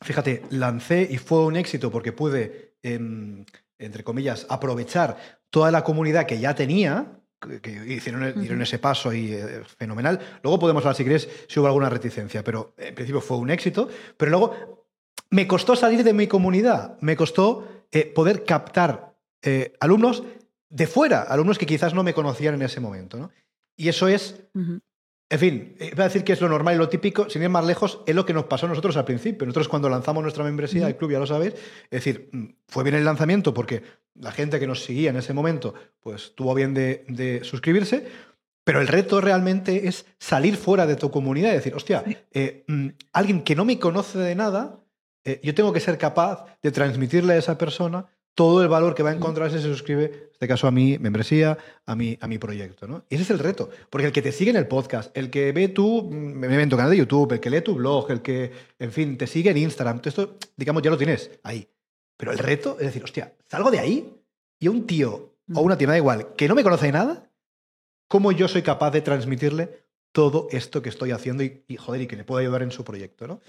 fíjate, lancé y fue un éxito porque pude, em, entre comillas, aprovechar toda la comunidad que ya tenía, que hicieron, ese paso y eh, fenomenal. Luego podemos hablar, si quieres, si hubo alguna reticencia, pero en principio fue un éxito. Pero luego me costó salir de mi comunidad, me costó eh, poder captar eh, alumnos de fuera, alumnos que quizás no me conocían en ese momento. Y eso es en fin, iba eh, a decir que es lo normal y lo típico, sin ir más lejos, es lo que nos pasó a nosotros al principio. Nosotros cuando lanzamos nuestra membresía, el club ya lo sabéis, es decir, mm, fue bien el lanzamiento porque la gente que nos seguía en ese momento, pues tuvo bien de, suscribirse, pero el reto realmente es salir fuera de tu comunidad y decir, hostia, eh, mm, alguien que no me conoce de nada, eh, yo tengo que ser capaz de transmitirle a esa persona todo el valor que va a encontrar si se suscribe, en este caso a mi membresía, a mi, a mi proyecto. ¿no? Y ese es el reto, porque el que te sigue en el podcast, el que ve tu, mm, en tu canal de YouTube, el que lee tu blog, el que, en fin, te sigue en Instagram, todo esto, digamos, ya lo tienes ahí. Pero el reto es decir, hostia, salgo de ahí y un tío o una tía, da igual, que no me conoce de nada, ¿cómo yo soy capaz de transmitirle todo esto que estoy haciendo y, joder, y que le puedo ayudar en su proyecto, ¿no?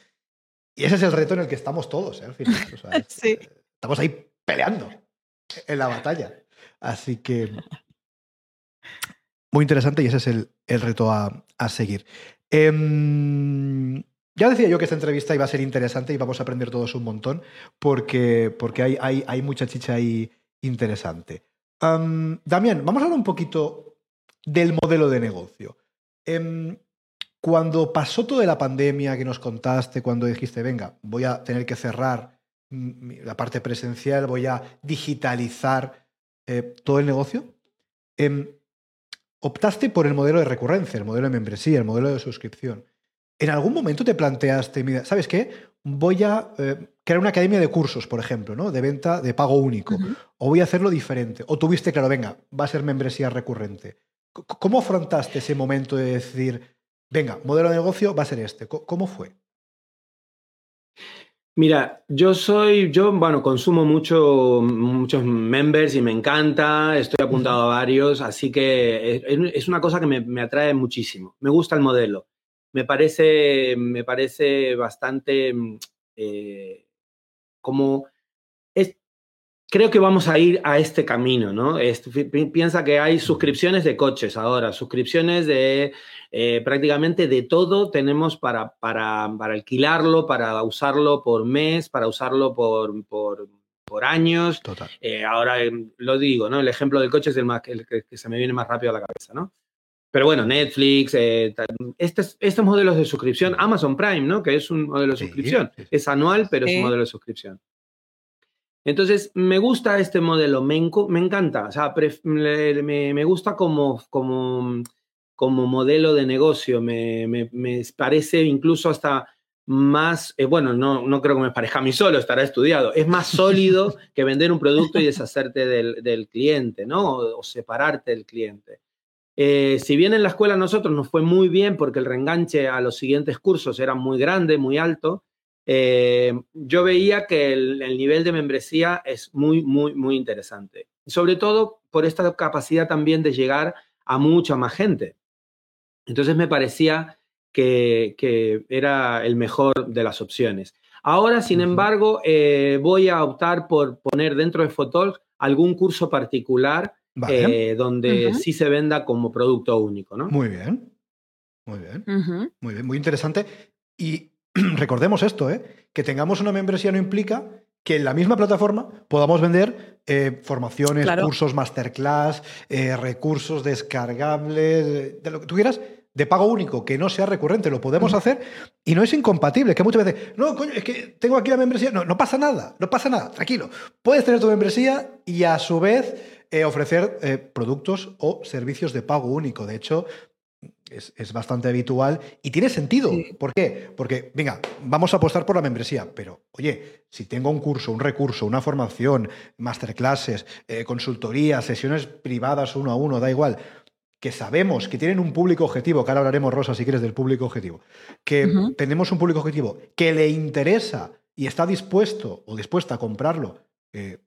Y ese es el reto en el que estamos todos, ¿eh? al final. sí. Eh, estamos ahí peleando en la batalla. Así que muy interesante y ese es el, reto a, seguir. Em, ya decía yo que esta entrevista iba a ser interesante y vamos a aprender todos un montón porque, porque hay, hay, hay mucha chicha ahí interesante. Damián, vamos a hablar un poquito del modelo de negocio. Em, cuando pasó toda la pandemia que nos contaste, cuando dijiste, venga, voy a tener que cerrar la parte presencial, voy a digitalizar eh, todo el negocio. Em, optaste por el modelo de recurrencia, el modelo de membresía, el modelo de suscripción. ¿En algún momento te planteaste, mira, ¿sabes qué? Voy a eh, crear una academia de cursos, por ejemplo, ¿no? de venta de pago único, o voy a hacerlo diferente, o tuviste claro, venga, va a ser membresía recurrente. ¿Cómo afrontaste ese momento de decir, venga, modelo de negocio va a ser este? ¿Cómo fue? Mira, yo soy, yo, bueno, consumo mucho, muchos members y me encanta, estoy apuntado a varios, así que es, una cosa que me, atrae muchísimo. Me gusta el modelo. Me parece, me parece bastante eh, como creo que vamos a ir a este camino, ¿no? piensa que hay suscripciones de coches ahora, suscripciones de eh, prácticamente de todo tenemos para, para, alquilarlo, para usarlo por mes, para usarlo por, por, años. Total. Eh, ahora em, lo digo, ¿no? El ejemplo del coche es el, más, el que, se me viene más rápido a la cabeza, ¿no? Pero bueno, Netflix, eh, estos, estos modelos de suscripción, Amazon Prime, ¿no? Que es un modelo de suscripción. Es anual, pero es un modelo de suscripción. Entonces, me gusta este modelo, me, encanta, o sea, me, gusta como, como, como modelo de negocio, me, parece incluso hasta más, eh, bueno, no, no creo que me parezca a mí solo, estará estudiado, es más sólido que vender un producto y deshacerte del, cliente, ¿no? O, separarte del cliente. Eh, si bien en la escuela a nosotros nos fue muy bien porque el reenganche a los siguientes cursos era muy grande, muy alto, eh, yo veía que el, nivel de membresía es muy, muy, muy interesante. Sobre todo por esta capacidad también de llegar a mucha más gente. Entonces me parecía que, era el mejor de las opciones. Ahora, sin embargo, eh, voy a optar por poner dentro de Fotol algún curso particular eh, donde sí se venda como producto único, ¿no? Muy bien. Muy bien. Muy bien, muy interesante. Y recordemos esto, ¿eh? que tengamos una membresía no implica que en la misma plataforma podamos vender eh, formaciones, cursos, masterclass, eh, recursos descargables, de lo que tú quieras, de pago único, que no sea recurrente, lo podemos hacer y no es incompatible, que muchas veces, no, coño, es que tengo aquí la membresía, no, no pasa nada, no pasa nada, tranquilo. Puedes tener tu membresía y a su vez eh, ofrecer productos o servicios de pago único. De hecho, es, bastante habitual y tiene sentido. ¿Por qué? Porque, venga, vamos a apostar por la membresía, pero oye, si tengo un curso, un recurso, una formación, masterclasses, eh, consultorías, sesiones privadas uno a uno, da igual, que sabemos que tienen un público objetivo, que ahora hablaremos, Rosa, si quieres, del público objetivo, que tenemos un público objetivo que le interesa y está dispuesto o dispuesta a comprarlo. Eh,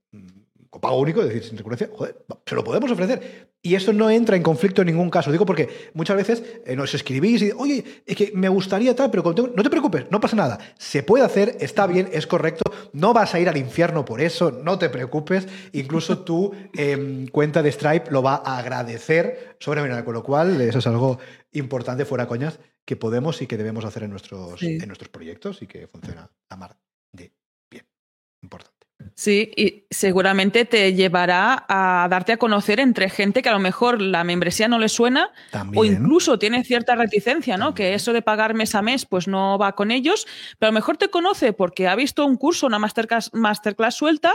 pago único, es decir, sin recurrencia, joder, se lo podemos ofrecer. Y eso no entra en conflicto en ningún caso. Digo porque muchas veces eh, nos escribís y, oye, es que me gustaría tal, pero no te preocupes, no pasa nada. Se puede hacer, está bien, es correcto. No vas a ir al infierno por eso, no te preocupes. Incluso tu em, cuenta de Stripe lo va a agradecer sobremanera. Con lo cual, eso es algo importante, fuera coñas, que podemos y que debemos hacer en nuestros, en nuestros proyectos y que funciona a mar de bien. Importante. Sí, y seguramente te llevará a darte a conocer entre gente que a lo mejor la membresía no le suena o incluso tiene cierta reticencia, ¿no? Que eso de pagar mes a mes pues no va con ellos, pero a lo mejor te conoce porque ha visto un curso, una masterclass, masterclass suelta,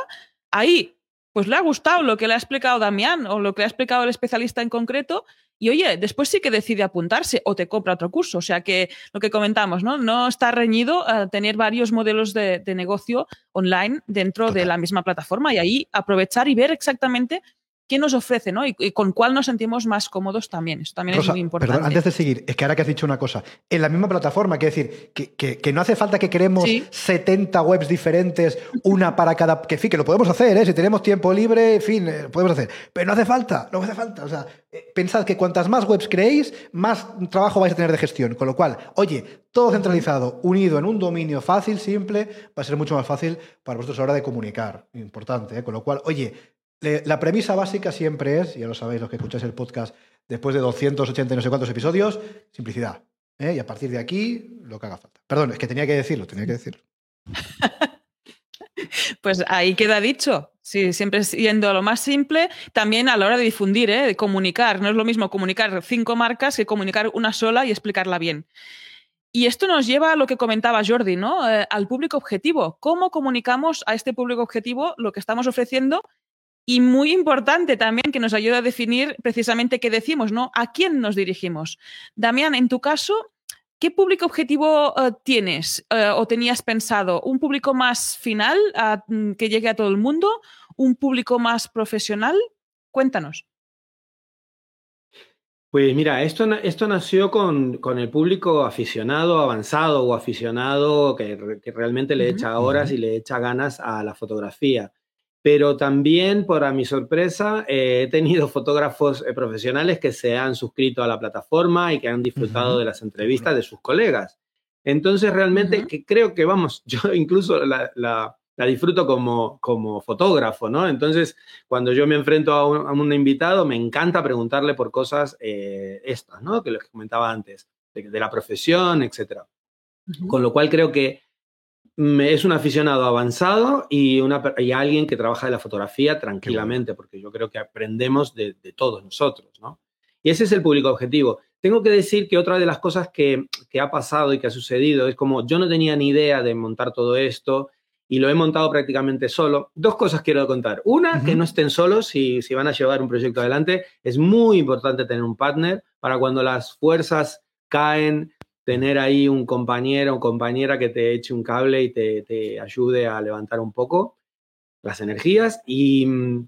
ahí pues le ha gustado lo que le ha explicado Damián o lo que le ha explicado el especialista en concreto y oye, después sí que decide apuntarse o te compra otro curso. O sea que lo que comentamos, ¿no? No está reñido a tener varios modelos de, negocio online dentro de la misma plataforma y ahí aprovechar y ver exactamente qué nos ofrece, ¿no? Y, con cuál nos sentimos más cómodos también. Eso también es muy importante. Perdón, antes de seguir, es que ahora que has dicho una cosa, en la misma plataforma, quiero decir, que, no hace falta que queremos 70 webs diferentes, una para cada. Que fin, que lo podemos hacer, ¿eh? Si tenemos tiempo libre, en fin, eh, podemos hacer. Pero no hace falta, no hace falta. O sea, eh, pensad que cuantas más webs creéis, más trabajo vais a tener de gestión. Con lo cual, oye, todo centralizado, unido en un dominio fácil, simple, va a ser mucho más fácil para vosotros a la hora de comunicar. Importante, ¿eh? Con lo cual, oye, la premisa básica siempre es, ya lo sabéis los que escucháis el podcast después de 280 y no sé cuántos episodios, simplicidad. ¿eh? Y a partir de aquí, lo que haga falta. Perdón, es que tenía que decirlo, tenía que decirlo. pues ahí queda dicho. Sí, siempre siendo lo más simple, también a la hora de difundir, ¿eh? de comunicar. No es lo mismo comunicar cinco marcas que comunicar una sola y explicarla bien. Y esto nos lleva a lo que comentaba Jordi, ¿no? Eh, al público objetivo. ¿Cómo comunicamos a este público objetivo lo que estamos ofreciendo y muy importante también que nos ayuda a definir precisamente qué decimos, ¿no? ¿A quién nos dirigimos? Damián, en tu caso, ¿qué público objetivo eh, tienes eh, o tenías pensado? ¿Un público más final mm, que llegue a todo el mundo? ¿Un público más profesional? Cuéntanos. Pues mira, esto, esto nació con, el público aficionado, avanzado o aficionado que, realmente le echa horas y le echa ganas a la fotografía pero también, para mi sorpresa, eh, he tenido fotógrafos eh, profesionales que se han suscrito a la plataforma y que han disfrutado de las entrevistas de sus colegas. Entonces, realmente, que creo que, vamos, yo incluso la, disfruto como, como fotógrafo, ¿no? Entonces, cuando yo me enfrento a un, invitado, me encanta preguntarle por cosas eh, estas, ¿no? Que les comentaba antes, de, la profesión, etc. Con lo cual creo que es un aficionado avanzado y, una, alguien que trabaja de la fotografía tranquilamente, porque yo creo que aprendemos de, todos nosotros, ¿no? Y ese es el público objetivo. Tengo que decir que otra de las cosas que, ha pasado y que ha sucedido es como yo no tenía ni idea de montar todo esto y lo he montado prácticamente solo. Dos cosas quiero contar. Una, que no estén solos si, si van a llevar un proyecto adelante. Es muy importante tener un partner para cuando las fuerzas caen, tener ahí un compañero o compañera que te eche un cable y te, ayude a levantar un poco las energías y mm,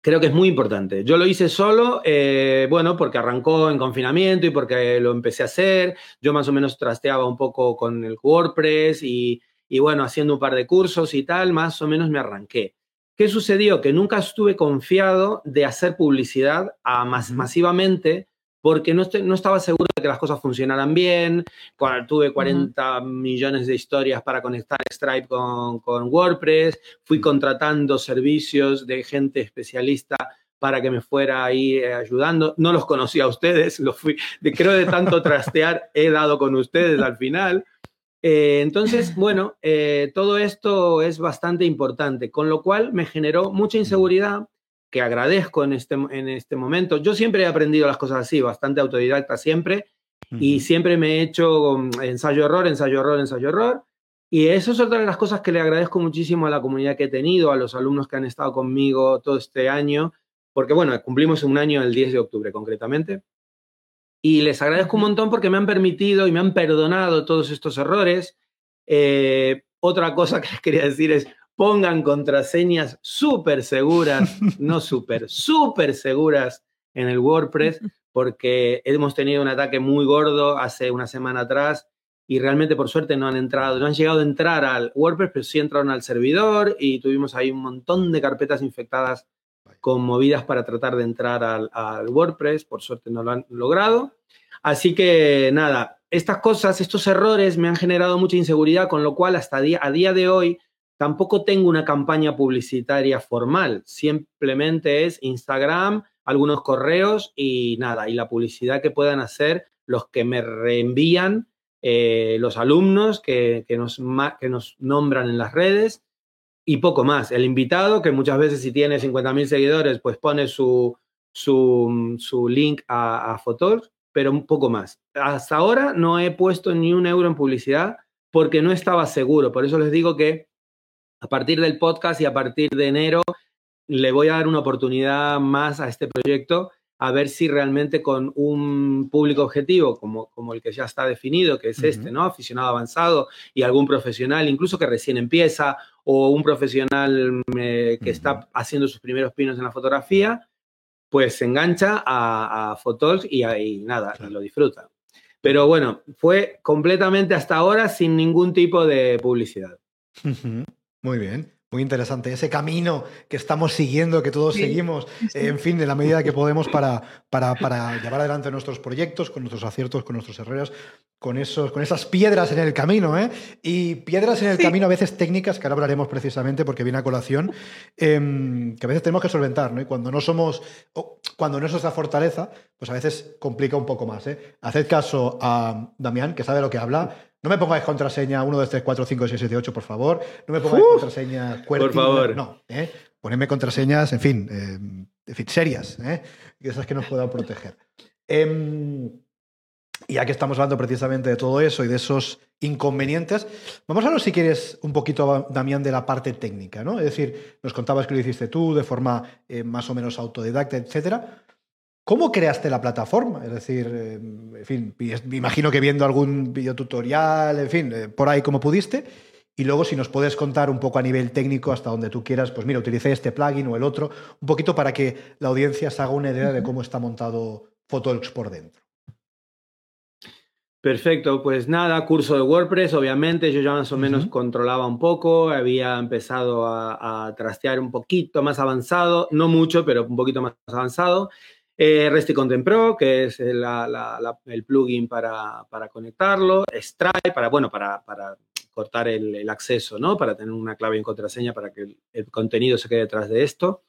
creo que es muy importante. Yo lo hice solo, eh, bueno, porque arrancó en confinamiento y porque lo empecé a hacer. Yo más o menos trasteaba un poco con el WordPress y, bueno, haciendo un par de cursos y tal, más o menos me arranqué. ¿Qué sucedió? Que nunca estuve confiado de hacer publicidad a masivamente porque no, no, estaba seguro que las cosas funcionaran bien. Cuando tuve 40 millones de historias para conectar Stripe con, con, WordPress, fui contratando servicios de gente especialista para que me fuera ahí eh, ayudando. No los conocía a ustedes, los fui, de, creo de tanto trastear he dado con ustedes al final. Eh, entonces, bueno, eh, todo esto es bastante importante, con lo cual me generó mucha inseguridad que agradezco en este, en este momento. Yo siempre he aprendido las cosas así, bastante autodidacta siempre, y siempre me he hecho ensayo-error, ensayo-error, ensayo-error. Y eso es otra de las cosas que le agradezco muchísimo a la comunidad que he tenido, a los alumnos que han estado conmigo todo este año, porque bueno, cumplimos un año el 10 de octubre concretamente. Y les agradezco un montón porque me han permitido y me han perdonado todos estos errores. Eh, otra cosa que les quería decir es, pongan contraseñas súper seguras, no súper, súper seguras en el WordPress, porque hemos tenido un ataque muy gordo hace una semana atrás y realmente por suerte no han entrado, no han llegado a entrar al WordPress, pero sí entraron al servidor y tuvimos ahí un montón de carpetas infectadas con movidas para tratar de entrar al, WordPress, por suerte no lo han logrado. Así que nada, estas cosas, estos errores me han generado mucha inseguridad, con lo cual hasta día, a día de hoy tampoco tengo una campaña publicitaria formal, simplemente es Instagram, algunos correos y nada, y la publicidad que puedan hacer los que me reenvían eh, los alumnos que, nos, que nos nombran en las redes y poco más. El invitado, que muchas veces si tiene 50.000 seguidores, pues pone su, su, link a, a pero un poco más. Hasta ahora no he puesto ni un euro en publicidad porque no estaba seguro. Por eso les digo que a partir del podcast y a partir de enero le voy a dar una oportunidad más a este proyecto a ver si realmente con un público objetivo como, como el que ya está definido, que es este, ¿no? Aficionado avanzado y algún profesional, incluso que recién empieza, o un profesional eh, que está haciendo sus primeros pinos en la fotografía, pues se engancha a, a y, y, nada, y lo disfruta. Pero bueno, fue completamente hasta ahora sin ningún tipo de publicidad. Muy bien. Muy interesante. Ese camino que estamos siguiendo, que todos seguimos, en fin, de la medida que podemos para, para, para, llevar adelante nuestros proyectos, con nuestros aciertos, con nuestros errores, con, esos, con esas piedras en el camino, ¿eh? Y piedras en el camino, a veces técnicas, que ahora hablaremos precisamente porque viene a colación, em, que a veces tenemos que solventar, ¿no? Y cuando no somos, cuando no es nuestra fortaleza, pues a veces complica un poco más, ¿eh? Haced caso a Damián, que sabe lo que habla no me pongáis contraseña 1, 2, 3, 4, 5, 6, 7, 8, por favor. No me pongáis contraseñas Por favor. No, ¿eh? ponedme contraseñas, en fin, eh, en fin serias, ¿eh? esas que nos puedan proteger. Eh, y ya que estamos hablando precisamente de todo eso y de esos inconvenientes, vamos a hablar, si quieres, un poquito, Damián, de la parte técnica, ¿no? Es decir, nos contabas que lo hiciste tú de forma eh, más o menos autodidacta, etcétera. ¿Cómo creaste la plataforma? Es decir, eh, en fin, me imagino que viendo algún videotutorial, en fin, eh, por ahí como pudiste. Y luego, si nos puedes contar un poco a nivel técnico, hasta donde tú quieras, pues mira, utilicé este plugin o el otro, un poquito para que la audiencia se haga una idea de cómo está montado Photolux por dentro. Perfecto, pues nada, curso de WordPress, obviamente, yo ya más o menos controlaba un poco, había empezado a, a, trastear un poquito más avanzado, no mucho, pero un poquito más avanzado. Eh, Content Pro, que es el, plugin para, conectarlo, Stripe, para, bueno, para, cortar el, acceso, ¿no? Para tener una clave en contraseña para que el, contenido se quede detrás de esto.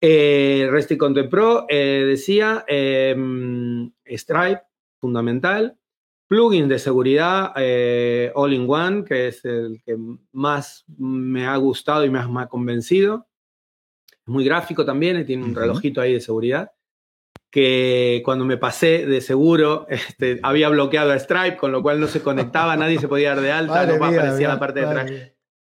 Eh, Content Pro, eh, decía, em, Stripe, fundamental. Plugin de seguridad eh, All-in-One, que es el que más me ha gustado y más me ha convencido. Muy gráfico también, tiene un relojito ahí de seguridad que cuando me pasé de seguro este, había bloqueado a Stripe, con lo cual no se conectaba, nadie se podía dar de alta, no aparecía la parte de atrás.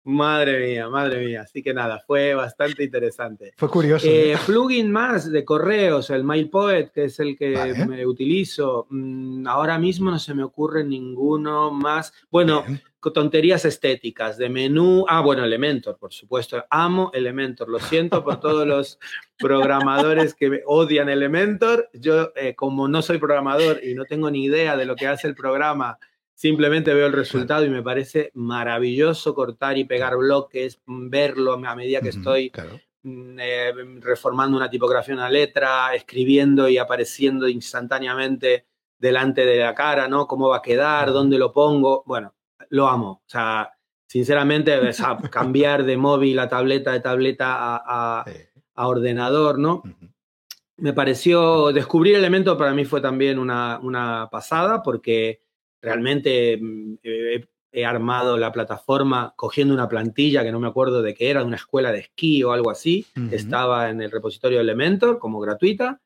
Madre mía, madre mía. Así que nada, fue bastante interesante. Fue curioso. Eh, ¿eh? plugin más de correos, el MailPoet, que es el que me utilizo. Mm, ahora mismo no se me ocurre ninguno más. Bueno, tonterías estéticas, de menú. Ah, bueno, Elementor, por supuesto. Amo Elementor. Lo siento por todos los programadores que odian Elementor. Yo, eh, como no soy programador y no tengo ni idea de lo que hace el programa, simplemente veo el resultado y me parece maravilloso cortar y pegar bloques, verlo a medida que estoy mm, eh, reformando una tipografía, una letra, escribiendo y apareciendo instantáneamente delante de la cara, ¿no? ¿Cómo va a quedar? ¿Dónde lo pongo? Bueno, lo amo. O sea, sinceramente, cambiar de móvil a tableta, de tableta a, ordenador, ¿no? me pareció, descubrir Elementor para mí fue también una, una pasada porque realmente mm, he, armado la plataforma cogiendo una plantilla que no me acuerdo de qué era, de una escuela de esquí o algo así. Estaba en el repositorio Elementor como gratuita.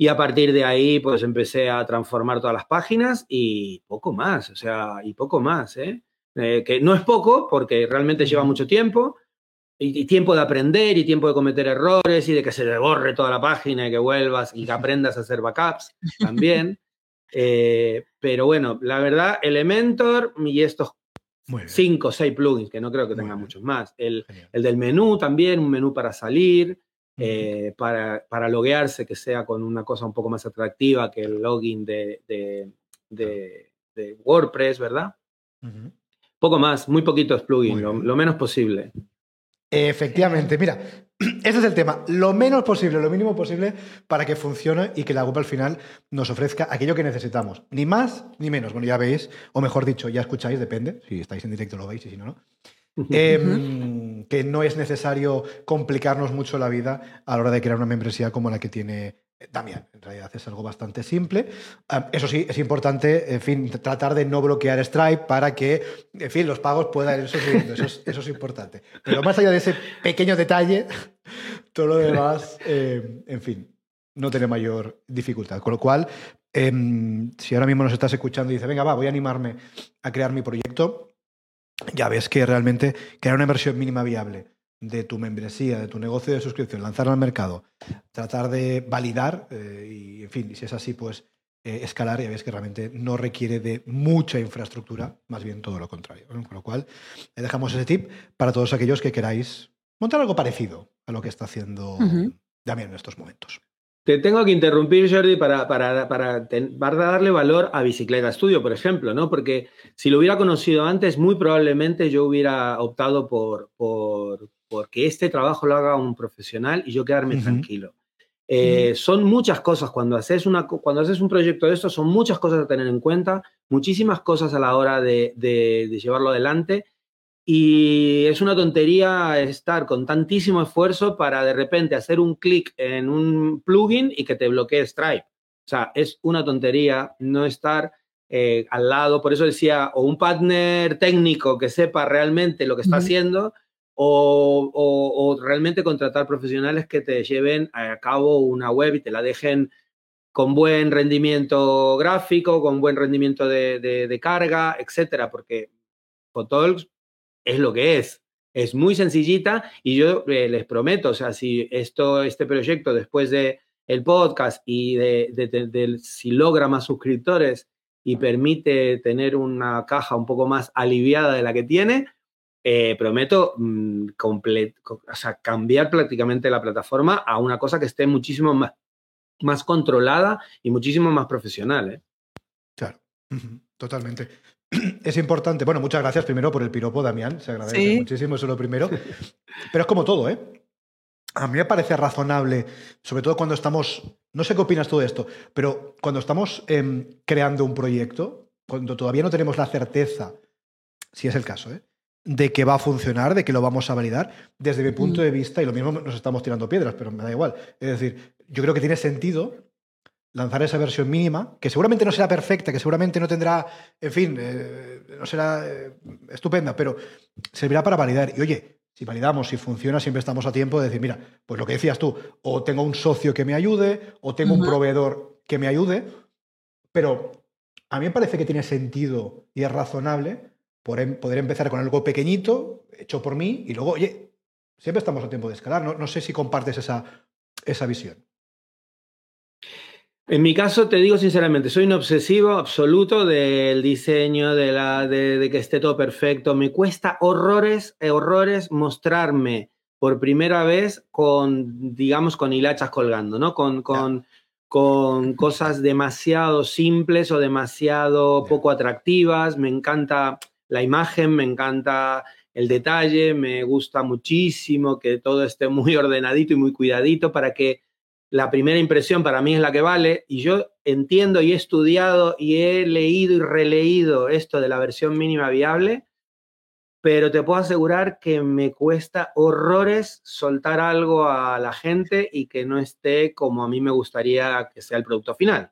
Y a partir de ahí, pues empecé a transformar todas las páginas y poco más, o sea, y poco más, ¿eh? eh que no es poco porque realmente lleva mucho tiempo, y, tiempo de aprender y tiempo de cometer errores y de que se le borre toda la página y que vuelvas y que aprendas a hacer backups también. Eh, pero bueno, la verdad, Elementor y estos cinco o seis plugins, que no creo que tengan muchos más. El, el, del menú también, un menú para salir, eh, para, para, loguearse, que sea con una cosa un poco más atractiva que el login de, de, WordPress, ¿verdad? Poco más, muy poquitos plugins, lo, menos posible. Efectivamente, mira, ese es el tema. Lo menos posible, lo mínimo posible para que funcione y que la web al final nos ofrezca aquello que necesitamos. Ni más ni menos. Bueno, ya veis, o mejor dicho, ya escucháis, depende. Si estáis en directo lo veis y si no, no. Em, que no es necesario complicarnos mucho la vida a la hora de crear una membresía como la que tiene Damián. En realidad es algo bastante simple. Eso sí, es importante, en fin, tratar de no bloquear Stripe para que, en fin, los pagos puedan ir subiendo. Eso es, eso es importante. Pero más allá de ese pequeño detalle, todo lo demás, eh, en fin, no tiene mayor dificultad. Con lo cual, em, si ahora mismo nos estás escuchando y dices, venga, va, voy a animarme a crear mi proyecto, ya ves que realmente crear una inversión mínima viable de tu membresía, de tu negocio de suscripción, lanzarlo al mercado, tratar de validar eh, y, en fin, si es así, pues eh, escalar, ya ves que realmente no requiere de mucha infraestructura, más bien todo lo contrario. Con lo cual, le dejamos ese tip para todos aquellos que queráis montar algo parecido a lo que está haciendo Damián en estos momentos. Te tengo que interrumpir, Jordi, para, para, para, darle valor a Bicicleta Studio, por ejemplo, ¿no? Porque si lo hubiera conocido antes, muy probablemente yo hubiera optado por, por, que este trabajo lo haga un profesional y yo quedarme tranquilo. Eh, son muchas cosas, cuando haces, una, cuando haces un proyecto de esto, son muchas cosas a tener en cuenta, muchísimas cosas a la hora de, de, de llevarlo adelante y es una tontería estar con tantísimo esfuerzo para de repente hacer un clic en un plugin y que te bloquee Stripe. O sea, es una tontería no estar eh, al lado. Por eso decía, o un partner técnico que sepa realmente lo que está haciendo, o, o, realmente contratar profesionales que te lleven a cabo una web y te la dejen con buen rendimiento gráfico, con buen rendimiento de, de, carga, etcétera, porque Photols es lo que es. Es muy sencillita y yo eh, les prometo, o sea, si esto, este proyecto después de el podcast y de, si logra más suscriptores y permite tener una caja un poco más aliviada de la que tiene, eh, prometo mm, o sea, cambiar prácticamente la plataforma a una cosa que esté muchísimo más, más controlada y muchísimo más profesional. ¿eh? Claro, totalmente. es importante. Bueno, muchas gracias primero por el piropo, Damián. Se agradece muchísimo, eso es lo primero. Pero es como todo, ¿eh? A mí me parece razonable, sobre todo cuando estamos, no sé qué opinas tú de esto, pero cuando estamos em, creando un proyecto, cuando todavía no tenemos la certeza, si es el caso, ¿eh? de que va a funcionar, de que lo vamos a validar, desde mi punto de vista, y lo mismo nos estamos tirando piedras, pero me da igual. Es decir, yo creo que tiene sentido lanzar esa versión mínima, que seguramente no será perfecta, que seguramente no tendrá, en fin, eh, no será eh, estupenda, pero servirá para validar. Y oye, si validamos, si funciona, siempre estamos a tiempo de decir, mira, pues lo que decías tú, o tengo un socio que me ayude, o tengo un proveedor que me ayude, pero a mí me parece que tiene sentido y es razonable poder empezar con algo pequeñito, hecho por mí, y luego, oye, siempre estamos a tiempo de escalar. No, no sé si compartes esa, esa visión. En mi caso, te digo sinceramente, soy un obsesivo absoluto del diseño, de, la, de, que esté todo perfecto. Me cuesta horrores, horrores mostrarme por primera vez con, digamos, con hilachas colgando, ¿no? Con, con, con cosas demasiado simples o demasiado poco atractivas. Me encanta la imagen, me encanta el detalle, me gusta muchísimo que todo esté muy ordenadito y muy cuidadito para que la primera impresión para mí es la que vale y yo entiendo y he estudiado y he leído y releído esto de la versión mínima viable pero te puedo asegurar que me cuesta horrores soltar algo a la gente y que no esté como a mí me gustaría que sea el producto final.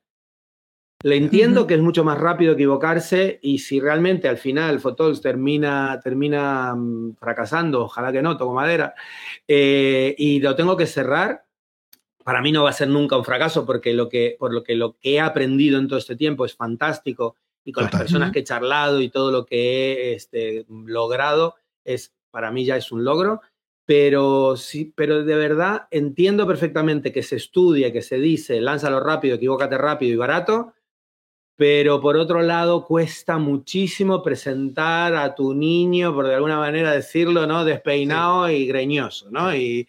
Le entiendo que es mucho más rápido equivocarse y si realmente al final Photols termina, termina mm, fracasando, ojalá que no, toco madera, eh, y lo tengo que cerrar, para mí no va a ser nunca un fracaso porque lo que, por lo que lo que he aprendido en todo este tiempo es fantástico y con las personas que he charlado y todo lo que he este, logrado, es, para mí ya es un logro. Pero sí, pero de verdad entiendo perfectamente que se estudia, que se dice, lánzalo rápido, equivócate rápido y barato, pero por otro lado cuesta muchísimo presentar a tu niño, por de alguna manera decirlo, ¿no? Despeinado y greñoso, ¿no? Y,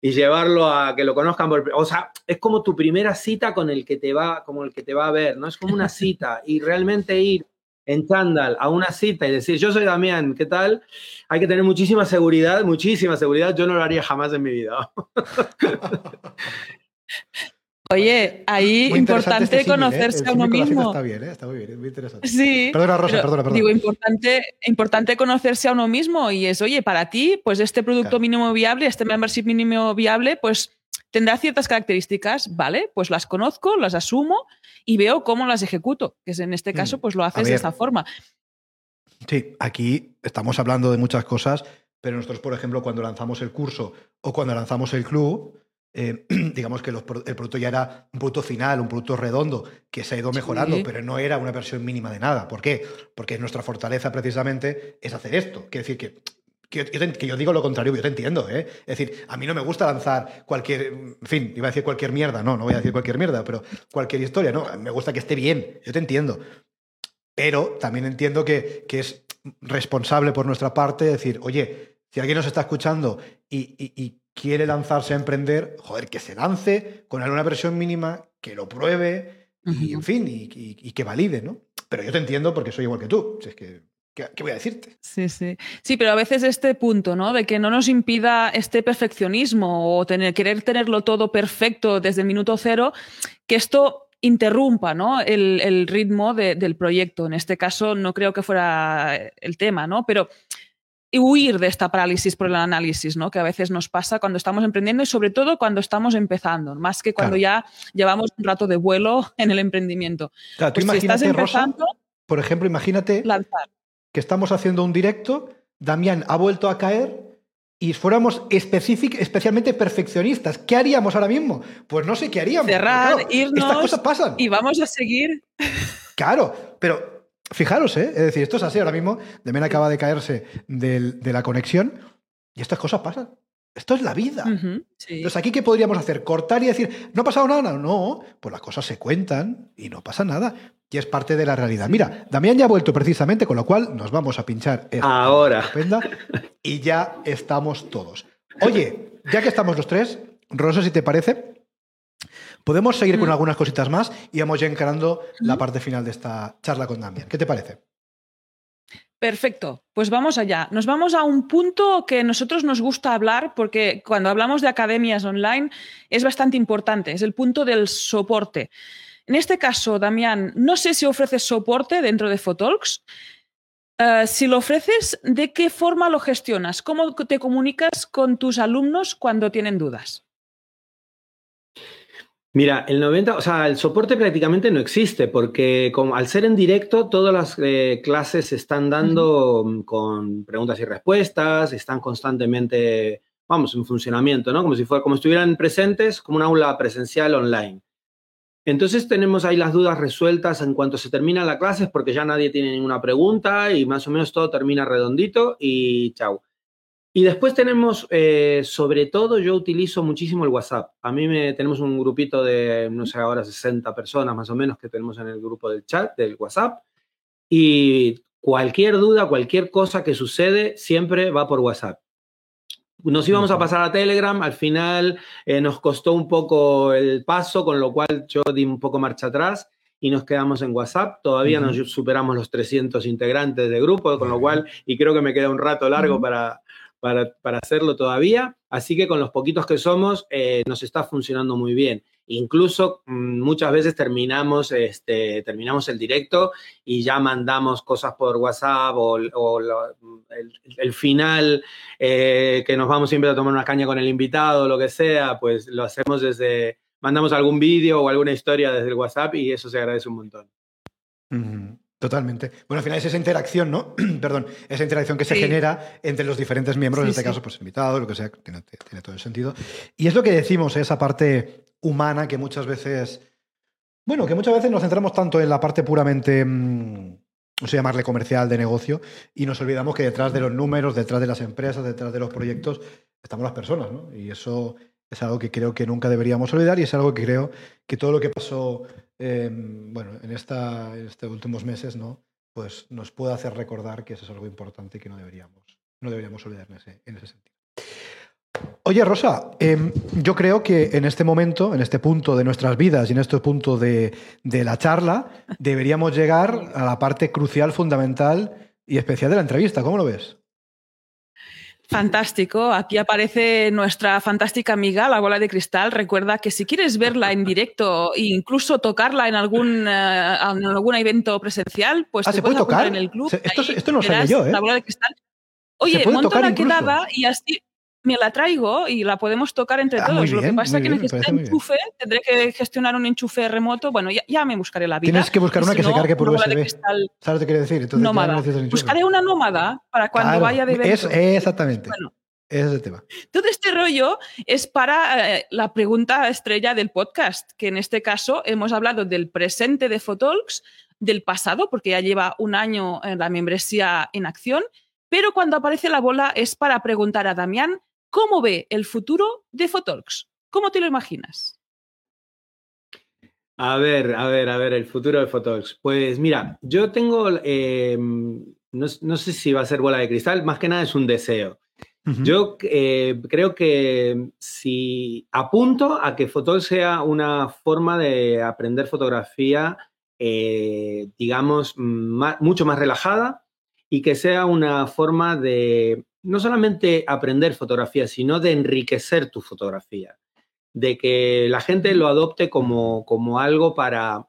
y llevarlo a que lo conozcan por, o sea, es como tu primera cita con el que te va, como el que te va a ver, ¿no? Es como una cita y realmente ir en chándal a una cita y decir, yo soy Damián, ¿qué tal? Hay que tener muchísima seguridad, muchísima seguridad, yo no lo haría jamás en mi vida. Oye, ahí importante este ¿eh? conocerse a uno mismo. Está bien, ¿eh? está muy bien, muy interesante. Sí. Perdona, Rosa, perdona, perdona. Digo, importante, importante conocerse a uno mismo y es, oye, para ti, pues este producto mínimo viable, este membership mínimo viable, pues tendrá ciertas características, ¿vale? Pues las conozco, las asumo y veo cómo las ejecuto, que es en este caso, mm, pues lo haces de esta forma. Sí, aquí estamos hablando de muchas cosas, pero nosotros, por ejemplo, cuando lanzamos el curso o cuando lanzamos el club, eh, digamos que el producto ya era un producto final, un producto redondo, que se ha ido mejorando, pero no era una versión mínima de nada. ¿Por qué? Porque nuestra fortaleza precisamente es hacer esto. Quiere decir que que, yo digo lo contrario, yo te entiendo, ¿eh? Es decir, a mí no me gusta lanzar cualquier, en fin, iba a decir cualquier mierda, no, no voy a decir cualquier mierda, pero cualquier historia, no, me gusta que esté bien, yo te entiendo. Pero también entiendo que, que es responsable por nuestra parte decir, oye, si alguien nos está escuchando y quiere lanzarse a emprender, joder, que se lance con alguna versión mínima, que lo pruebe y, en fin, y, que valide, ¿no? Pero yo te entiendo porque soy igual que tú. es que, ¿qué, voy a decirte? Sí, sí. Sí, pero a veces este punto, ¿no? De que no nos impida este perfeccionismo o tener, querer tenerlo todo perfecto desde el minuto cero, que esto interrumpa ¿no? el, ritmo del proyecto. En este caso no creo que fuera el tema, ¿no? Pero huir de esta parálisis por el análisis, ¿no? Que a veces nos pasa cuando estamos emprendiendo y sobre todo cuando estamos empezando, más que cuando ya llevamos un rato de vuelo en el emprendimiento. Claro, tú pues imagínate, por ejemplo, imagínate que estamos haciendo un directo, Damián ha vuelto a caer y fuéramos especialmente perfeccionistas, ¿qué haríamos ahora mismo? Pues no sé qué haríamos. Cerrar, irnos. Estas cosas pasan. Y vamos a seguir. Claro, pero Fijaros, ¿eh? es decir, esto es así ahora mismo. Demen acaba de caerse de la conexión y estas cosas pasan. Esto es la vida. Entonces, ¿aquí qué podríamos hacer? ¿Cortar y decir, no ha pasado nada? No, pues las cosas se cuentan y no pasa nada. Y es parte de la realidad. Mira, Damián ya ha vuelto precisamente, con lo cual nos vamos a pinchar ahora. y ya estamos todos. Oye, ya que estamos los tres, Rosa, si te parece, Podemos seguir con mm. algunas cositas más y vamos ya encarando la parte final de esta charla con Damián. ¿Qué te parece? Perfecto, pues vamos allá. Nos vamos a un punto que a nosotros nos gusta hablar porque cuando hablamos de academias online es bastante importante, es el punto del soporte. En este caso, Damián, no sé si ofreces soporte dentro de Photalks. Eh, si lo ofreces, ¿de qué forma lo gestionas? ¿Cómo te comunicas con tus alumnos cuando tienen dudas? Mira, el 90, o sea, el soporte prácticamente no existe porque como, al ser en directo todas las eh, clases se están dando mm, con preguntas y respuestas, están constantemente, vamos, en funcionamiento, ¿no? Como si fuera, como estuvieran presentes, como una aula presencial online. Entonces tenemos ahí las dudas resueltas en cuanto se termina la clase, porque ya nadie tiene ninguna pregunta y más o menos todo termina redondito y chao. Y después tenemos, eh, sobre todo, yo utilizo muchísimo el WhatsApp. A mí me, tenemos un grupito de, no sé, ahora 60 personas más o menos que tenemos en el grupo del chat, del WhatsApp. Y cualquier duda, cualquier cosa que sucede, siempre va por WhatsApp. Nos íbamos a pasar a Telegram, al final eh, nos costó un poco el paso, con lo cual yo di un poco marcha atrás y nos quedamos en WhatsApp. Todavía no superamos los 300 integrantes del grupo, con lo cual, y creo que me queda un rato largo para, para, hacerlo todavía, así que con los poquitos que somos eh, nos está funcionando muy bien. Incluso mm, muchas veces terminamos, este, terminamos el directo y ya mandamos cosas por WhatsApp o, el, final, eh, que nos vamos siempre a tomar una caña con el invitado lo que sea, pues lo hacemos desde, mandamos algún vídeo o alguna historia desde el WhatsApp y eso se agradece un montón. Totalmente. Bueno, al final es esa interacción, ¿no? Perdón, esa interacción que se genera entre los diferentes miembros, en este caso, pues invitados, lo que sea, tiene, todo el sentido. Y es lo que decimos, esa parte humana que muchas veces, bueno, que muchas veces nos centramos tanto en la parte puramente, mm, no sé llamarle comercial, de negocio, y nos olvidamos que detrás de los números, detrás de las empresas, detrás de los proyectos, estamos las personas, ¿no? Y eso es algo que creo que nunca deberíamos olvidar y es algo que creo que todo lo que pasó Em, bueno, en, esta, estos últimos meses, ¿no? Pues nos puede hacer recordar que eso es algo importante y que no deberíamos, no deberíamos olvidar en ese, en ese sentido. Oye, Rosa, em, yo creo que en este momento, en este punto de nuestras vidas y en este punto de, de la charla, deberíamos llegar a la parte crucial, fundamental y especial de la entrevista. ¿Cómo lo ves? Fantástico. Aquí aparece nuestra fantástica amiga, la bola de cristal. Recuerda que si quieres verla en directo e incluso tocarla en algún, eh, en algún evento presencial, pues ah, te puedes tocar en el club. Esto, esto no lo sabía yo, ¿eh? La bola de cristal. Oye, monta una quedada y así me la traigo y la podemos tocar entre ah, todos. Lo que pasa es que necesito enchufe, tendré que gestionar un enchufe remoto. Bueno, ya, me buscaré la vida. Tienes que buscar una que se cargue por USB. ¿Sabes lo que quiere decir? Entonces, nómada. buscaré una nómada para cuando vaya de evento. Es, exactamente. Bueno, ese es el tema. Todo este rollo es para eh, la pregunta estrella del podcast, que en este caso hemos hablado del presente de Photalks, del pasado, porque ya lleva un año en la membresía en acción, pero cuando aparece la bola es para preguntar a Damián ¿Cómo ve el futuro de Photalks? ¿Cómo te lo imaginas? A ver, a ver, a ver, el futuro de Photalks. Pues mira, yo tengo, em, no, sé si va a ser bola de cristal, más que nada es un deseo. Yo eh, creo que si apunto a que Photalks sea una forma de aprender fotografía, eh, digamos, mucho más relajada y que sea una forma de no solamente aprender fotografía, sino de enriquecer tu fotografía, de que la gente lo adopte como, como algo para,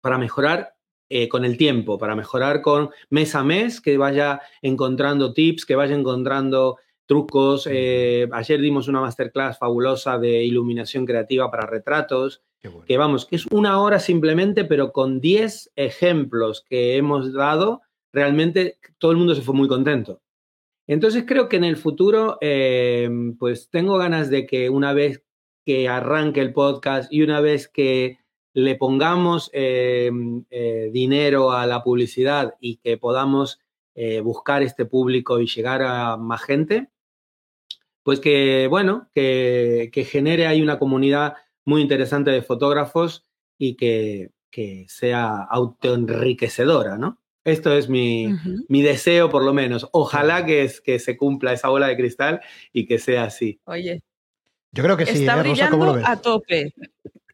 para mejorar eh, con el tiempo, para mejorar con mes a mes, que vaya encontrando tips, que vaya encontrando trucos. Eh, ayer dimos una masterclass fabulosa de iluminación creativa para retratos, que vamos, que es una hora simplemente, pero con 10 ejemplos que hemos dado, realmente todo el mundo se fue muy contento. Entonces creo que en el futuro, eh, pues tengo ganas de que una vez que arranque el podcast y una vez que le pongamos eh, eh, dinero a la publicidad y que podamos buscar este público y llegar a más gente, pues que, bueno, que, genere ahí una comunidad muy interesante de fotógrafos y que, que sea autoenriquecedora, ¿no? Esto es mi, deseo, por lo menos. Ojalá que, que se cumpla esa bola de cristal y que sea así. Oye. Yo creo que sí. Está ¿eh, brillando a tope.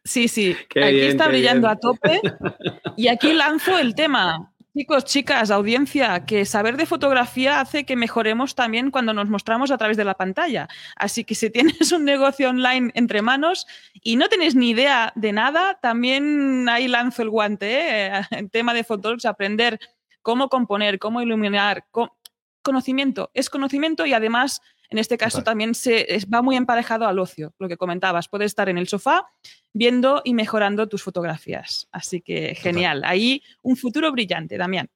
Sí, sí. aquí está brillando a tope. Y aquí lanzo el tema. Chicos, chicas, audiencia, que saber de fotografía hace que mejoremos también cuando nos mostramos a través de la pantalla. Así que si tienes un negocio online entre manos y no tienes ni idea de nada, también ahí lanzo el guante. ¿eh? En tema de fotos, aprender cómo componer, cómo iluminar, conocimiento, es conocimiento y además en este caso también se, va muy emparejado al ocio, lo que comentabas, puedes estar en el sofá viendo y mejorando tus fotografías. Así que genial, ahí un futuro brillante, Damián.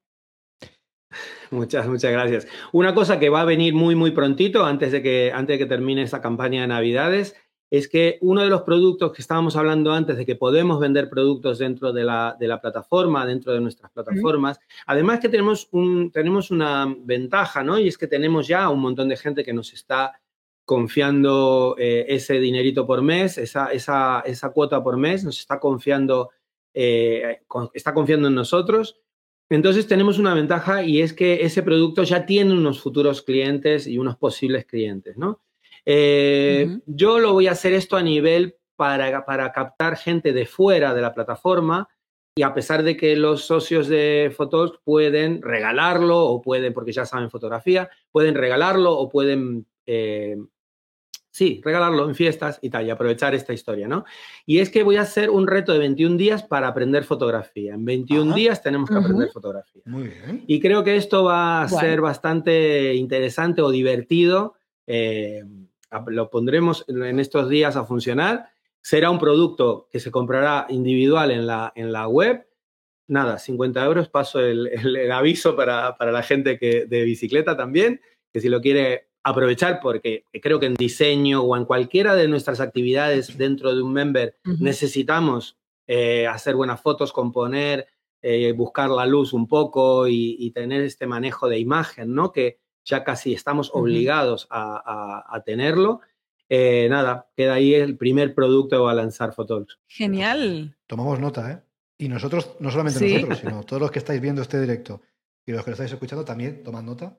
Muchas, muchas gracias. Una cosa que va a venir muy, muy prontito, antes de que, antes de que termine esta campaña de Navidades, es que uno de los productos que estábamos hablando antes de que podemos vender productos dentro de la, plataforma, dentro de nuestras plataformas, además que tenemos, un, tenemos una ventaja, ¿no? Y es que tenemos ya un montón de gente que nos está confiando eh, ese dinerito por mes, esa, esa, esa, cuota por mes, nos está confiando, eh, está confiando en nosotros. Entonces tenemos una ventaja y es que ese producto ya tiene unos futuros clientes y unos posibles clientes, ¿no? Eh, yo lo voy a hacer esto a nivel para, para captar gente de fuera de la plataforma y a pesar de que los socios de Fotos pueden regalarlo o pueden, porque ya saben fotografía, pueden regalarlo o pueden eh, Sí, regalarlo en fiestas y tal, y aprovechar esta historia, ¿no? Y es que voy a hacer un reto de 21 días para aprender fotografía. En 21 días tenemos que aprender fotografía. Muy bien. Y creo que esto va a ser bastante interesante o divertido. Eh, lo pondremos en estos días a funcionar. Será un producto que se comprará individual en la, en la web. Nada, 50 euros. Paso el, aviso para, la gente que, de bicicleta también, que si lo quiere aprovechar porque creo que en diseño o en cualquiera de nuestras actividades dentro de un member necesitamos eh, hacer buenas fotos, componer, eh, buscar la luz un poco y, tener este manejo de imagen, ¿no? Que ya casi estamos obligados a, tenerlo. Eh, nada, queda ahí el primer producto a lanzar Fotos. Genial. Tomamos nota, ¿eh? Y nosotros, no solamente nosotros, sino todos los que estáis viendo este directo y los que lo estáis escuchando también toman nota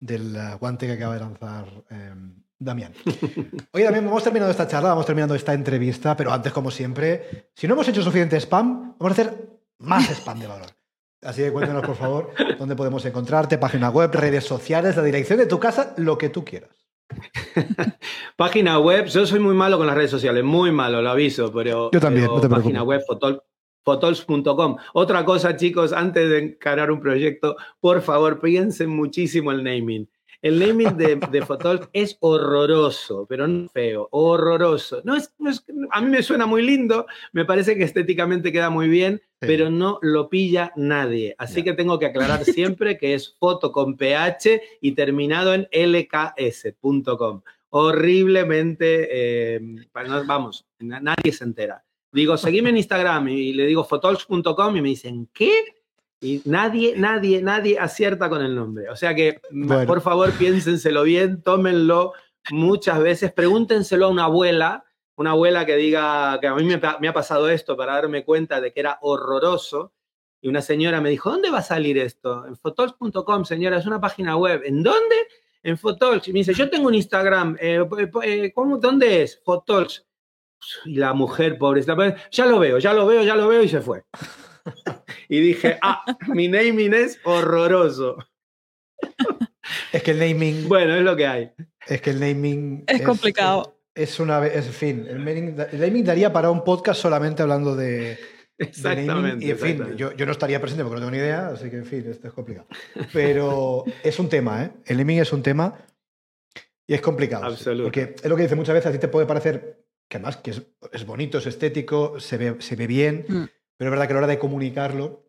del guante que acaba de lanzar em, Damián. Oye, Damián, hemos terminado esta charla, vamos terminando esta entrevista, pero antes, como siempre, si no hemos hecho suficiente spam, vamos a hacer más spam de valor. Así que cuéntanos, por favor, dónde podemos encontrarte, página web, redes sociales, la dirección de tu casa, lo que tú quieras. página web, yo soy muy malo con las redes sociales, muy malo, lo aviso, pero. Yo también, no te Página web, fotol, fotols.com. Otra cosa, chicos, antes de encarar un proyecto, por favor, piensen muchísimo el naming. El naming de, de es horroroso, pero no feo, horroroso. No es, a mí me suena muy lindo, me parece que estéticamente queda muy bien, pero no lo pilla nadie. Así que tengo que aclarar siempre que es foto con ph y terminado en lks.com. Horriblemente, eh, vamos, nadie se entera. Digo, seguime en Instagram y le digo fotols.com y me dicen, ¿qué? Y nadie, nadie, nadie acierta con el nombre. O sea que, por favor, piénsenselo bien, tómenlo muchas veces, pregúntenselo a una abuela, una abuela que diga que a mí me, me, ha pasado esto para darme cuenta de que era horroroso. Y una señora me dijo, ¿dónde va a salir esto? En fotols.com, señora, es una página web. ¿En dónde? En Fotols. Y me dice, yo tengo un Instagram. Eh, eh, ¿cómo, ¿Dónde es? Fotols. Y la mujer, pobre, ya lo veo, ya lo veo, ya lo veo y se fue. y dije, ah, mi naming es horroroso. Es que el naming. Bueno, es lo que hay. Es que el naming. Es, complicado. Es, una. Es, en fin, el naming, daría para un podcast solamente hablando de. Exactamente. y en fin, yo, yo, no estaría presente porque no tengo ni idea, así que en fin, esto es complicado. Pero es un tema, ¿eh? El naming es un tema y es complicado. Absolutamente. Porque es lo que dice muchas veces, a ti te puede parecer que además que es, bonito, es estético, se ve, se ve bien, mm. Pero es verdad que a la hora de comunicarlo,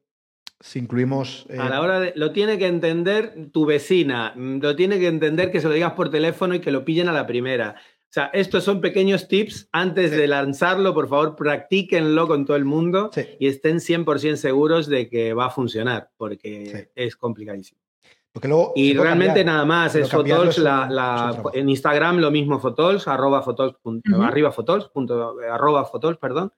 si incluimos... a la hora de... Lo tiene que entender tu vecina, mm, lo tiene que entender que se lo digas por teléfono y que lo pillen a la primera. O sea, estos son pequeños tips. Antes de lanzarlo, por favor, practíquenlo con todo el mundo y estén 100% seguros de que va a funcionar, porque es complicadísimo. Y realmente nada más, es Fotols, la, en Instagram lo mismo Fotols, arroba Fotols, arriba Fotols, punto, arroba Fotols, perdón,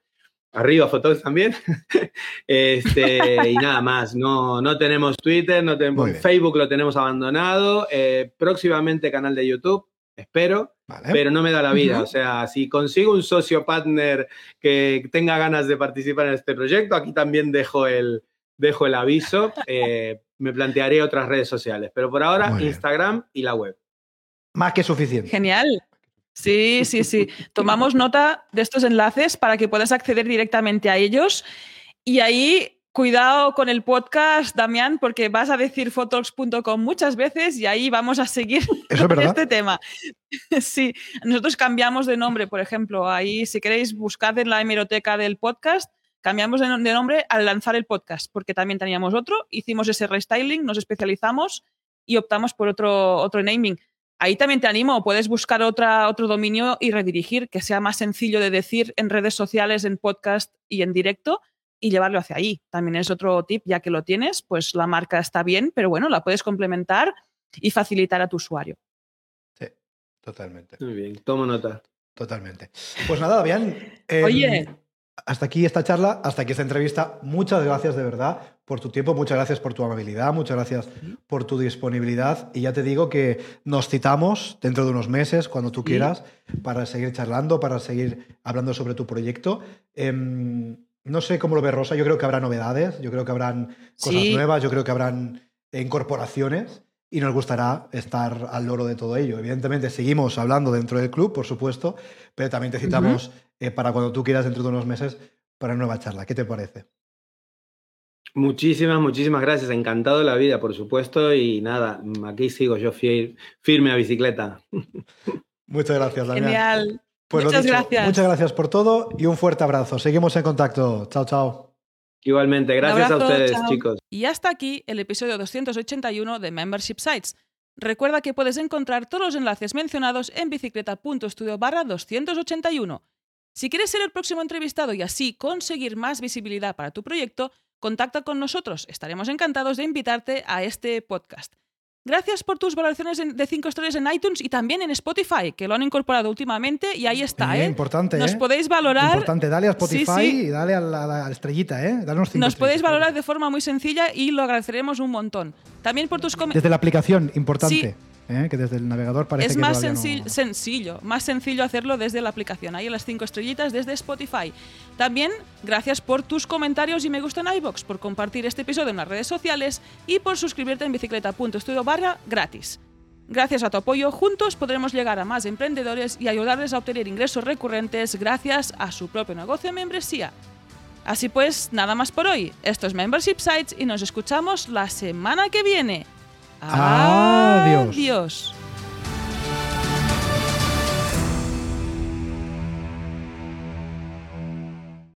arriba Fotols también, este, y nada más, no, no tenemos Twitter, no tenemos Facebook, lo tenemos abandonado, eh, próximamente canal de YouTube, espero, pero no me da la vida, o sea, si consigo un socio partner que tenga ganas de participar en este proyecto, aquí también dejo el, dejo el aviso. Eh, me plantearé otras redes sociales, pero por ahora Instagram y la web. Más que suficiente. Genial. Sí, sí, sí. Tomamos nota de estos enlaces para que puedas acceder directamente a ellos. Y ahí, cuidado con el podcast, Damián, porque vas a decir fotox.com muchas veces y ahí vamos a seguir con este tema. Sí, nosotros cambiamos de nombre, por ejemplo. Ahí, si queréis, buscad en la hemeroteca del podcast Cambiamos de, nombre al lanzar el podcast, porque también teníamos otro, hicimos ese restyling, nos especializamos y optamos por otro, otro naming. Ahí también te animo, puedes buscar otra, otro dominio y redirigir, que sea más sencillo de decir en redes sociales, en podcast y en directo y llevarlo hacia ahí. También es otro tip, ya que lo tienes, pues la marca está bien, pero bueno, la puedes complementar y facilitar a tu usuario. Sí, totalmente. Muy bien, tomo nota. Totalmente. Pues nada, bien. Oye, em, hasta aquí esta charla, hasta aquí esta entrevista. Muchas gracias de verdad por tu tiempo, muchas gracias por tu amabilidad, muchas gracias por tu disponibilidad. Y ya te digo que nos citamos dentro de unos meses, cuando tú quieras, para seguir charlando, para seguir hablando sobre tu proyecto. Em, no sé cómo lo ve Rosa, yo creo que habrá novedades, yo creo que habrán cosas nuevas, yo creo que habrán incorporaciones. y nos gustará estar al loro de todo ello. Evidentemente, seguimos hablando dentro del club, por supuesto, pero también te citamos eh, para cuando tú quieras dentro de unos meses para una nueva charla. ¿Qué te parece? Muchísimas, muchísimas gracias. Encantado de la vida, por supuesto. Y nada, aquí sigo yo firme a bicicleta. Muchas gracias, Damián. Genial. Pues muchas gracias. Muchas gracias por todo y un fuerte abrazo. Seguimos en contacto. Chao, chao. Igualmente, gracias a ustedes, chicos. Y hasta aquí el episodio 281 de Membership Sites. Recuerda que puedes encontrar todos los enlaces mencionados en bicicleta.studio barra 281. Si quieres ser el próximo entrevistado y así conseguir más visibilidad para tu proyecto, contacta con nosotros. Estaremos encantados de invitarte a este podcast. Gracias por tus valoraciones de 5 estrellas en iTunes y también en Spotify, que lo han incorporado últimamente y ahí está, ¿eh? Importante, Nos ¿eh? podéis valorar. Importante, dale a Spotify y dale a la, estrellita, ¿eh? Nos podéis valorar de forma muy sencilla y lo agradeceremos un montón. También por tus comentarios. Desde la aplicación, importante. ¿Eh? que desde el navegador parece es que más sencillo, más sencillo hacerlo desde la aplicación. Ahí en las cinco estrellitas desde Spotify. También gracias por tus comentarios y me gusta en iBox, por compartir este episodio en las redes sociales y por suscribirte en bicicleta.studio barra gratis. Gracias a tu apoyo, juntos podremos llegar a más emprendedores y ayudarles a obtener ingresos recurrentes gracias a su propio negocio de membresía. Así pues, nada más por hoy. Esto es Membership Sites y nos escuchamos la semana que viene. Adiós. Adiós.